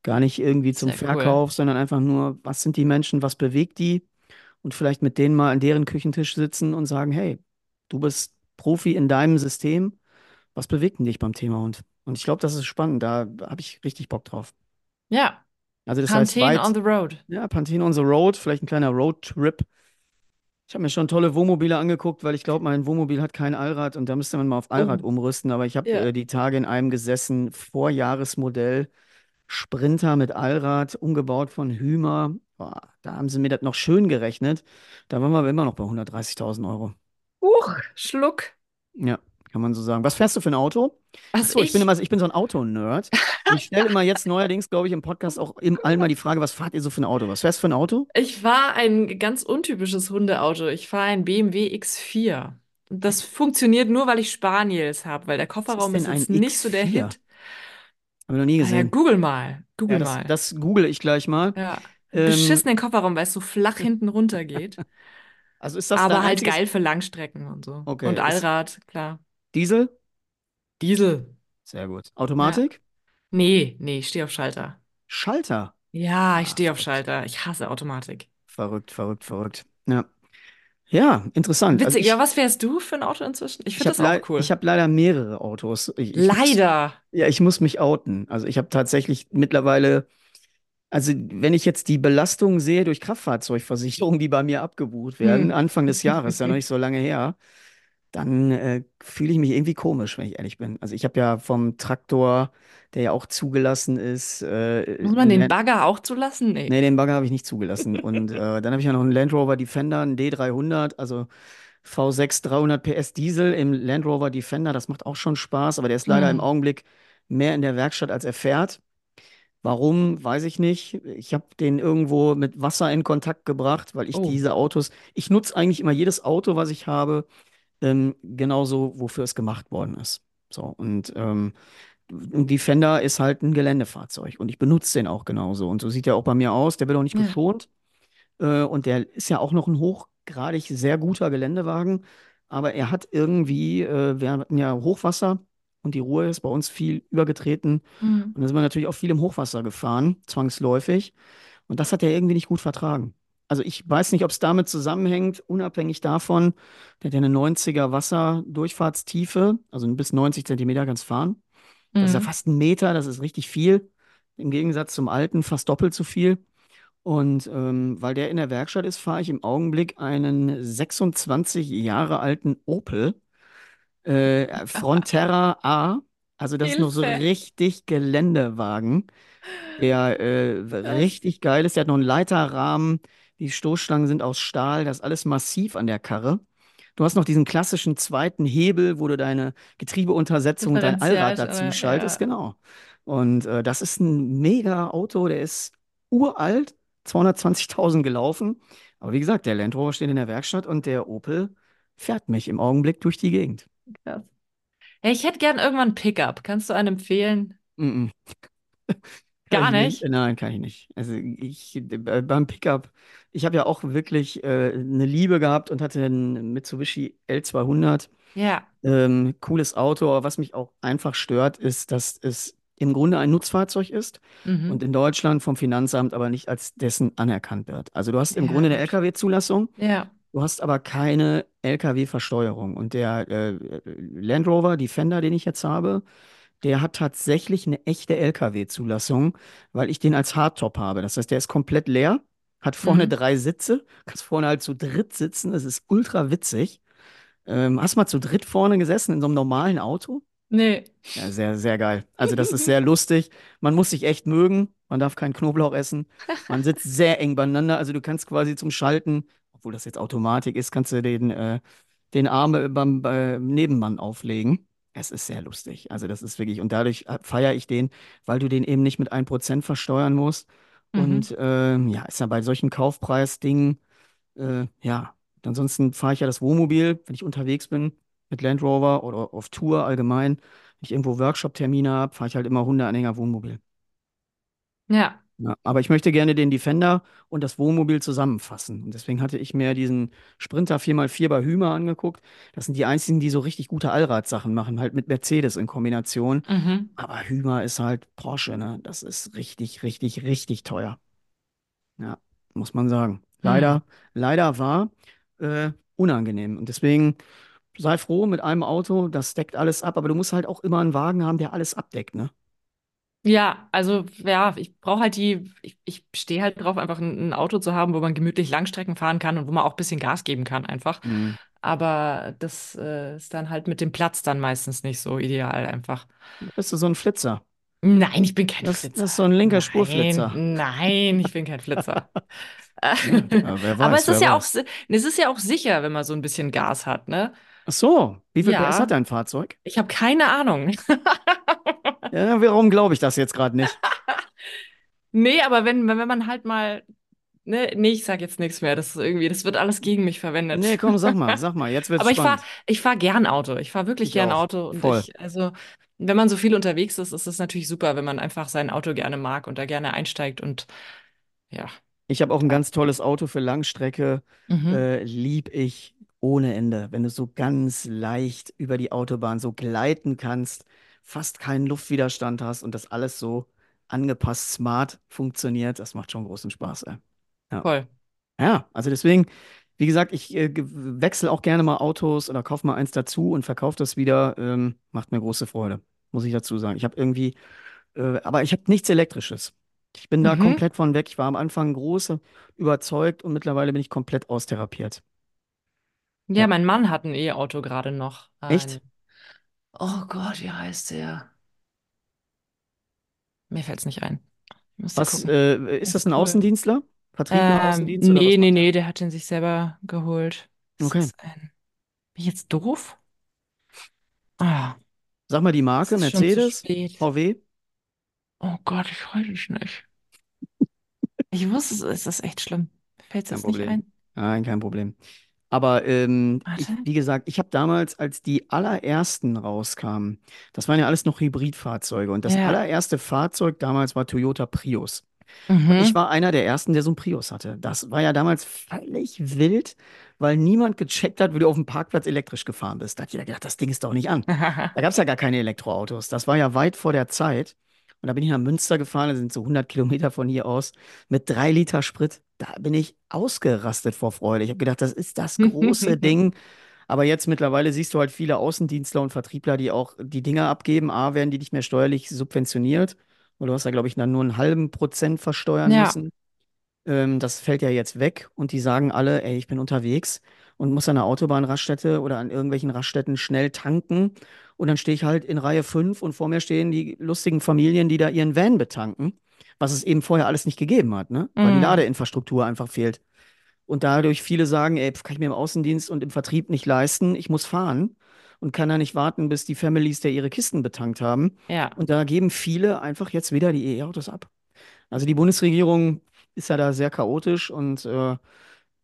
Gar nicht irgendwie zum sehr cool. Verkauf, sondern einfach nur, was sind die Menschen, was bewegt die? Und vielleicht mit denen mal an deren Küchentisch sitzen und sagen, hey, du bist Profi in deinem System, was bewegt denn dich beim Thema Hund? Und ich glaube, das ist spannend, da habe ich richtig Bock drauf. Ja, Also das heißt Pantene on weit, the road. ja, Pantene on the Road, vielleicht ein kleiner Roadtrip. Ich habe mir schon tolle Wohnmobile angeguckt, weil ich glaube, mein Wohnmobil hat kein Allrad und da müsste man mal auf Allrad Oh, umrüsten. Aber ich habe ja. äh, die Tage in einem gesessen, Vorjahresmodell, Sprinter mit Allrad, umgebaut von Hymer. Boah, da haben sie mir das noch schön gerechnet. Da waren wir immer noch bei 130.000 Euro. Huch, Schluck. Ja, kann man so sagen. Was fährst du für ein Auto? Ach Also so, ich bin ich, immer, ich bin so ein Auto-Nerd. Ich stelle [laughs] immer jetzt neuerdings, glaube ich, im Podcast auch im allen mal die Frage, was fahrt ihr so für ein Auto? Was fährst du für ein Auto? ich fahre ein ganz untypisches Hundeauto. Ich fahre ein BMW X4. Und das funktioniert nur, weil ich Spaniels habe, weil der ist Kofferraum ist ein jetzt nicht so der X4? Hit. Habe ich noch nie Ah ja, gesehen. google mal. Ja, Google das, mal. das google ich gleich mal. Ja. Ähm, Beschissenen Kofferraum, weil es so flach [laughs] hinten runter geht. also ist das Aber halt geil für Langstrecken und so. Und Okay, ist Allrad, klar. Diesel? Diesel. Sehr gut. Ja. Automatik? Nee, nee, ich stehe auf Schalter. Schalter? Ja, ich Ah, stehe auf. Schalter. Ich hasse Automatik. Verrückt, verrückt, verrückt. Ja. Ja, interessant. Also Witzig. Ja, ich, was fährst du für ein Auto inzwischen? Ich finde habe das auch leid, ich cool. hab leider mehrere Autos. Ich, ich Leider. ja, ich muss mich outen. Also ich habe tatsächlich mittlerweile Also, wenn ich jetzt die Belastung sehe durch Kraftfahrzeugversicherungen, die bei mir abgebucht werden, Hm. Anfang des [laughs] Jahres, ja noch nicht so lange her, dann äh, fühle ich mich irgendwie komisch, wenn ich ehrlich bin. Also, ich habe ja vom Traktor, der ja auch zugelassen ist, äh, Muss man den Bagger auch zulassen? nee, Nee. den Bagger habe ich nicht zugelassen. Und äh, dann habe ich ja noch einen Land Rover Defender, einen D300, also V6 300 PS Diesel im Land Rover Defender. Das macht auch schon Spaß, aber der ist leider im Hm. Augenblick mehr in der Werkstatt, als er fährt. Warum, weiß ich nicht. Ich habe den irgendwo mit Wasser in Kontakt gebracht, weil ich Oh. diese Autos, ich nutze eigentlich immer jedes Auto, was ich habe, ähm, genauso, wofür es gemacht worden ist. So, und ähm, ein Defender ist halt ein Geländefahrzeug und ich benutze den auch genauso. Und so sieht er auch bei mir aus. Der wird auch nicht Ja. geschont. Äh, und der ist ja auch noch ein hochgradig sehr guter Geländewagen. Aber er hat irgendwie, äh, wir hatten ja Hochwasser und die Ruhr ist bei uns viel übergetreten. Hm. Und da sind wir natürlich auch viel im Hochwasser gefahren, zwangsläufig. Und das hat er irgendwie nicht gut vertragen. Also ich weiß nicht, ob es damit zusammenhängt, unabhängig davon, der hat ja eine 90er Wasserdurchfahrtstiefe, also bis 90 Zentimeter kannst fahren. Das ist ja Hm. fast ein Meter, das ist richtig viel. Im Gegensatz zum alten fast doppelt so viel. Und ähm, weil der in der Werkstatt ist, fahre ich im Augenblick einen 26 Jahre alten Opel äh, [laughs] Frontera A. Also das ist noch so Hilfe. richtig Geländewagen, der äh, Was? richtig geil ist. Der hat noch einen Leiterrahmen. Die Stoßstangen sind aus Stahl. Das ist alles massiv an der Karre. Du hast noch diesen klassischen zweiten Hebel, wo du deine Getriebeuntersetzung und dein Allrad dazu Differential, schaltest. ja. Genau. Und äh, das ist ein mega Auto. Der ist uralt, 220.000 gelaufen. Aber wie gesagt, der Land Rover steht in der Werkstatt und der Opel fährt mich im Augenblick durch die Gegend. Krass. Ja, ich hätte gern irgendwann ein Pickup. Kannst du einen empfehlen? Mm -mm. Gar ich nicht? nicht? Nein, kann ich nicht. Also ich äh, beim Pickup, ich habe ja auch wirklich äh, eine Liebe gehabt und hatte einen Mitsubishi L200. Ja. Ähm, cooles Auto, aber was mich auch einfach stört, ist, dass es im Grunde ein Nutzfahrzeug ist und Mhm. in Deutschland vom Finanzamt aber nicht als dessen anerkannt wird. Also du hast im Ja, Grunde eine. LKW-Zulassung, Ja. du hast aber keine LKW-Versteuerung. Und der äh, Land Rover Defender, den ich jetzt habe, der hat tatsächlich eine echte LKW-Zulassung, weil ich den als Hardtop habe. Das heißt, der ist komplett leer, hat vorne Mhm. drei Sitze, kannst vorne halt zu dritt sitzen, das ist ultra witzig. Ähm, hast du mal zu dritt vorne gesessen in so einem normalen Auto? Nee. Ja, sehr, sehr geil. Also das ist sehr lustig. Man muss sich echt mögen. Man darf keinen Knoblauch essen. Man [laughs] sitzt sehr eng beieinander. Also du kannst quasi zum Schalten, obwohl das jetzt Automatik ist, kannst du den, äh, den Arm äh, beim äh, Nebenmann auflegen. Es ist sehr lustig. Also das ist wirklich, und dadurch feiere ich den, weil du den eben nicht mit 1% versteuern musst. Mhm. Und ähm, ja, ist ja bei solchen Kaufpreisdingen, äh, ja, ansonsten fahre ich ja das Wohnmobil, wenn ich unterwegs bin mit Land Rover oder auf Tour allgemein. Wenn ich irgendwo Workshop-Termine habe, fahre ich halt immer Hundeanhänger Wohnmobil. Ja. Ja, aber ich möchte gerne den Defender und das Wohnmobil zusammenfassen. Und deswegen hatte ich mir diesen Sprinter 4x4 bei Hymer angeguckt. Das sind die einzigen, die so richtig gute Allradsachen machen, halt mit Mercedes in Kombination. Mhm. Aber Hymer ist halt Porsche, ne? Das ist richtig, richtig, richtig teuer. Ja, muss man sagen. Hm. Leider, leider war äh, unangenehm. Und deswegen sei froh mit einem Auto, das deckt alles ab. Aber du musst halt auch immer einen Wagen haben, der alles abdeckt, ne? Ja, also ja, ich brauche halt die, ich, ich stehe halt drauf, einfach ein, ein Auto zu haben, wo man gemütlich Langstrecken fahren kann und wo man auch ein bisschen Gas geben kann einfach. Hm. Aber das äh, ist dann halt mit dem Platz dann meistens nicht so ideal einfach. Bist du so ein Flitzer. Nein, ich bin kein Das, Flitzer. das ist so ein linker Nein, Spurflitzer. nein, ich bin kein Flitzer. Ja, [laughs] [laughs] ja, wer Aber weiß, es ist ja auch, weiß. es ist ja auch sicher, wenn man so ein bisschen Gas hat, ne? Ach so, wie viel PS hat Ja, dein Fahrzeug? ich habe keine Ahnung. [laughs] Ja, warum glaube ich das jetzt gerade nicht? [laughs] Nee, aber wenn, wenn man halt mal, ne, nee, ich sag jetzt nichts mehr. Das ist irgendwie, das wird alles gegen mich Nee, verwendet. komm, sag mal, [laughs] sag mal, jetzt wird's Aber ich fahr, spannend. ich fahr gern Auto. Ich fahr wirklich Ich gern auch. Auto und Voll. ich, also, wenn man so viel unterwegs ist, ist es natürlich super, wenn man einfach sein Auto gerne mag und da gerne einsteigt und ja. Ich habe auch ein ganz tolles Auto für Langstrecke. Mhm. Äh, lieb ich ohne Ende. Wenn du so ganz leicht über die Autobahn so gleiten kannst, fast keinen Luftwiderstand hast und das alles so angepasst smart funktioniert, das macht schon großen Spaß, ey. Ja. Voll. Ja, also deswegen, wie gesagt, ich äh, wechsle auch gerne mal Autos oder kaufe mal eins dazu und verkaufe das wieder. Ähm, macht mir große Freude, muss ich dazu sagen. Ich habe irgendwie, äh, aber ich habe nichts Elektrisches. Ich bin da Mhm. komplett von weg. Ich war am Anfang groß überzeugt und mittlerweile bin ich komplett austherapiert. Ja, Ja. mein Mann hat ein E-Auto gerade noch. Ein, Echt? Oh Gott, wie heißt der? Mir fällt's nicht ein. Was, äh, ist das ein. Außendienstler? Vertriebler, Ähm, Außendienst oder nee, nee, nee, der hat ihn sich selber geholt. Das Okay. ein. Bin ich jetzt doof? Ah, Sag mal die es Marke, Mercedes. VW? Oh Gott, ich weiß es nicht. Ich wusste es, es ist echt schlimm. Mir fällt es nicht ein. Nein, kein Problem. Aber ähm, ich, wie gesagt, ich habe damals, als die allerersten rauskamen, das waren ja alles noch Hybridfahrzeuge und das Ja. allererste Fahrzeug damals war Toyota Prius. Und ich Mhm. war einer der ersten, der so einen Prius hatte. Das war ja damals völlig wild, weil niemand gecheckt hat, wie du auf dem Parkplatz elektrisch gefahren bist. Da hat jeder gedacht, das Ding ist doch nicht an. Da gab es ja gar keine Elektroautos. Das war ja weit vor der Zeit. Und da bin ich nach Münster gefahren, das sind so 100 Kilometer von hier aus, mit drei Liter Sprit. Da bin ich ausgerastet vor Freude. Ich habe gedacht, das ist das große [laughs] Ding. Aber jetzt mittlerweile siehst du halt viele Außendienstler und Vertriebler, die auch die Dinger abgeben. A, werden die nicht mehr steuerlich subventioniert. Und du hast ja, glaube ich, dann nur einen halben Prozent versteuern Ja, müssen. Ähm, das fällt ja jetzt weg und die sagen alle, ey, ich bin unterwegs und muss an der Autobahnraststätte oder an irgendwelchen Raststätten schnell tanken. Und dann stehe ich halt in Reihe 5 und vor mir stehen die lustigen Familien, die da ihren Van betanken, was es eben vorher alles nicht gegeben hat, ne? Weil die mm, Ladeinfrastruktur einfach fehlt. Und dadurch viele sagen, ey, kann ich mir im Außendienst und im Vertrieb nicht leisten, ich muss fahren und kann da nicht warten, bis die Families da ihre Kisten betankt haben. ja. Und da geben viele einfach jetzt wieder die E-Autos ab. Also die Bundesregierung ist ja da sehr chaotisch und äh,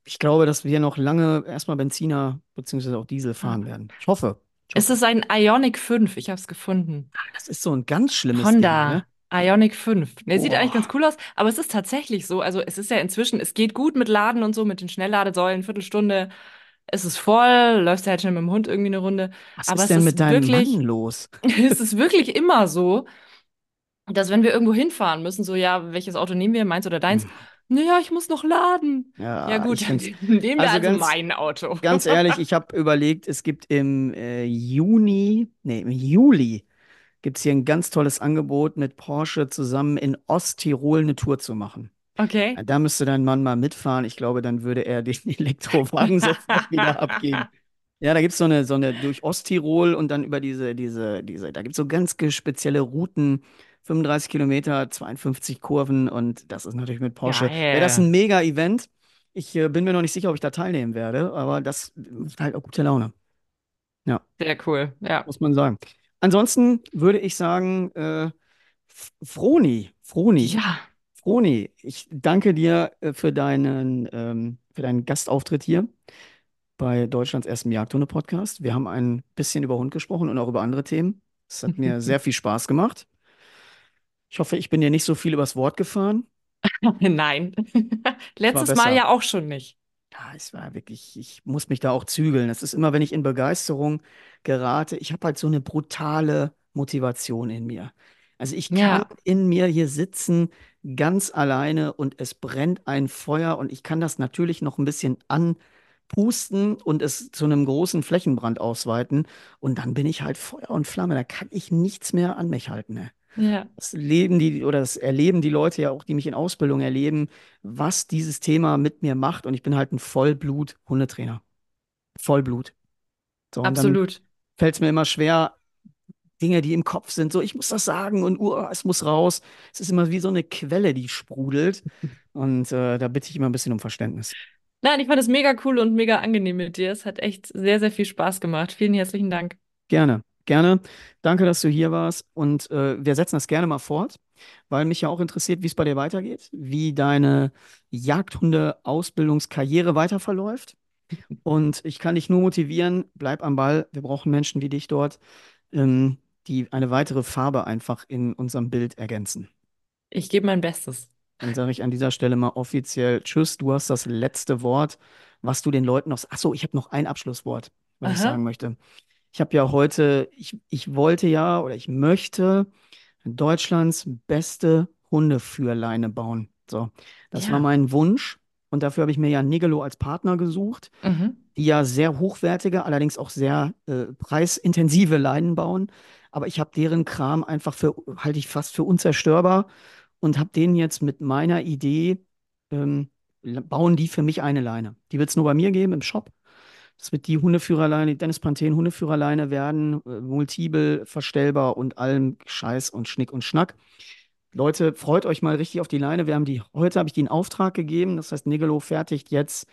ich glaube, dass wir noch lange erstmal Benziner beziehungsweise auch Diesel fahren werden. Ich hoffe. Es ist ein Ioniq 5. Ich habe es gefunden. Das ist so ein ganz schlimmes Ding, ne? Honda Ioniq 5. Der sieht eigentlich ganz cool aus, aber es ist tatsächlich so. Also es ist ja inzwischen, es geht gut mit Laden und so, mit den Schnellladesäulen, Viertelstunde. Es ist voll, läufst halt schnell mit dem Hund irgendwie eine Runde. Was Aber ist es denn mit deinem Mann wirklich, los? [laughs] es ist wirklich immer so, dass wenn wir irgendwo hinfahren müssen, so, ja, welches Auto nehmen wir, meins oder deins? Naja, ich muss noch laden. Ja, Ja, gut, dann [laughs] nehmen wir Also also ganz, mein Auto. ganz ehrlich, ich habe überlegt, es gibt im äh, Juni, nee, im Juli gibt es hier ein ganz tolles Angebot mit Porsche zusammen in Osttirol eine Tour zu machen. Okay. Da müsste dein Mann mal mitfahren. Ich glaube, dann würde er den [laughs] Elektrowagen sofort wieder abgeben. [laughs] Ja, da gibt es so eine, so eine durch Osttirol und dann über diese, diese, diese, da gibt es so ganz spezielle Routen, 35 Kilometer, 52 Kurven und das ist natürlich mit Porsche. Wäre das ein Mega-Event? Ich äh, bin mir noch nicht sicher, ob ich da teilnehmen werde, aber das macht halt auch gute Laune. Ja, Sehr cool. Ja. muss man sagen. Ansonsten würde ich sagen, äh, Froni, Froni, Ja. Froni, ich danke dir äh, für deinen, ähm, für deinen Gastauftritt hier bei Deutschlands ersten Jagdhunde-Podcast. Wir haben ein bisschen über Hund gesprochen und auch über andere Themen. Es hat mir [laughs] sehr viel Spaß gemacht. Ich hoffe, ich bin dir nicht so viel übers Wort gefahren. [laughs] Nein. [laughs] Letztes Mal ja auch schon nicht. Ja, es war wirklich, ich muss mich da auch zügeln. Es ist immer, wenn ich in Begeisterung gerate, ich habe halt so eine brutale Motivation in mir. Also ich kann Ja, in mir hier sitzen, ganz alleine und es brennt ein Feuer und ich kann das natürlich noch ein bisschen anpusten und es zu einem großen Flächenbrand ausweiten und dann bin ich halt Feuer und Flamme. Da kann ich nichts mehr an mich halten. Ne? Ja, Das leben die oder das erleben die Leute ja auch, die mich in Ausbildung erleben, was dieses Thema mit mir macht. Und ich bin halt ein Vollblut-Hundetrainer. Vollblut. So, absolut. fällt es mir immer schwer, Dinge, die im Kopf sind, so ich muss das sagen und uh, es muss raus. Es ist immer wie so eine Quelle, die sprudelt. [laughs] Und äh, da bitte ich immer ein bisschen um Verständnis. Nein, ich fand es mega cool und mega angenehm mit dir. Es hat echt sehr, sehr viel Spaß gemacht. Vielen herzlichen Dank. Gerne, gerne. Danke, dass du hier warst. Und äh, wir setzen das gerne mal fort, weil mich ja auch interessiert, wie es bei dir weitergeht, wie deine Jagdhunde-Ausbildungskarriere weiter verläuft. Und ich kann dich nur motivieren, bleib am Ball. Wir brauchen Menschen wie dich dort, ähm, die eine weitere Farbe einfach in unserem Bild ergänzen. Ich gebe mein Bestes. Dann sage ich an dieser Stelle mal offiziell Tschüss, du hast das letzte Wort, was du den Leuten noch. Ach so, ich habe noch ein Abschlusswort, was ich sagen Aha. möchte. Ich habe ja heute, ich, ich wollte ja oder ich möchte Deutschlands beste Hundeführleine bauen. So, das war Ja. mein Wunsch und dafür habe ich mir ja Nigelo als Partner gesucht, Mhm. die ja sehr hochwertige, allerdings auch sehr äh, preisintensive Leinen bauen. Aber ich habe deren Kram einfach für, halte ich fast für unzerstörbar und habe denen jetzt mit meiner Idee, ähm, bauen die für mich eine Leine. Die wird es nur bei mir geben im Shop. Das wird die Hundeführerleine, die Dennis Panthen Hundeführerleine werden, äh, multibel, verstellbar und allem Scheiß und Schnick und Schnack. Leute, freut euch mal richtig auf die Leine. Wir haben die, heute habe ich die in Auftrag gegeben. Das heißt, Nigelo fertigt jetzt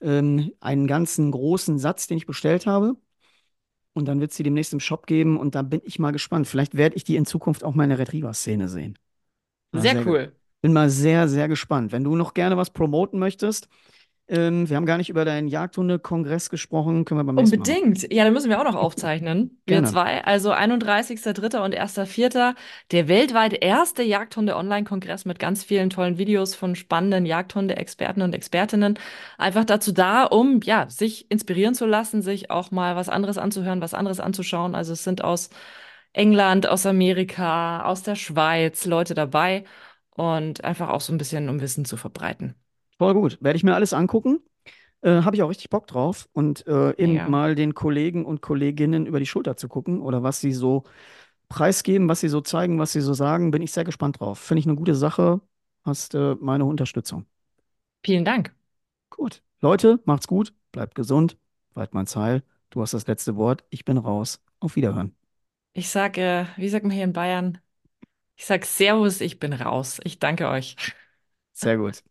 ähm, einen ganzen großen Satz, den ich bestellt habe. Und dann wird es die demnächst im Shop geben. Und da bin ich mal gespannt. Vielleicht werde ich die in Zukunft auch mal in der Retriever-Szene sehen. Sehr sehr, cool. bin mal sehr, sehr gespannt. Wenn du noch gerne was promoten möchtest, ähm, wir haben gar nicht über deinen Jagdhunde-Kongress gesprochen, können wir beim nächsten Mal. Unbedingt. Ja, dann müssen wir auch noch aufzeichnen. Wir zwei, also 31.03. und 1.04. Der weltweit erste Jagdhunde-Online-Kongress mit ganz vielen tollen Videos von spannenden Jagdhunde-Experten und Expertinnen. Einfach dazu da, um ja, sich inspirieren zu lassen, sich auch mal was anderes anzuhören, was anderes anzuschauen. Also es sind aus England, aus Amerika, aus der Schweiz Leute dabei und einfach auch so ein bisschen, um Wissen zu verbreiten. Voll gut. Werde ich mir alles angucken. Äh, habe ich auch richtig Bock drauf. Und äh, eben Mega. mal den Kollegen und Kolleginnen über die Schulter zu gucken oder was sie so preisgeben, was sie so zeigen, was sie so sagen, bin ich sehr gespannt drauf. Finde ich eine gute Sache. Hast äh, meine Unterstützung. Vielen Dank. Gut. Leute, macht's gut. Bleibt gesund. Weidmanns Heil. Du hast das letzte Wort. Ich bin raus. Auf Wiederhören. Ich sage, wie sagt man hier in Bayern? Ich sag Servus, ich bin raus. Ich danke euch. Sehr gut.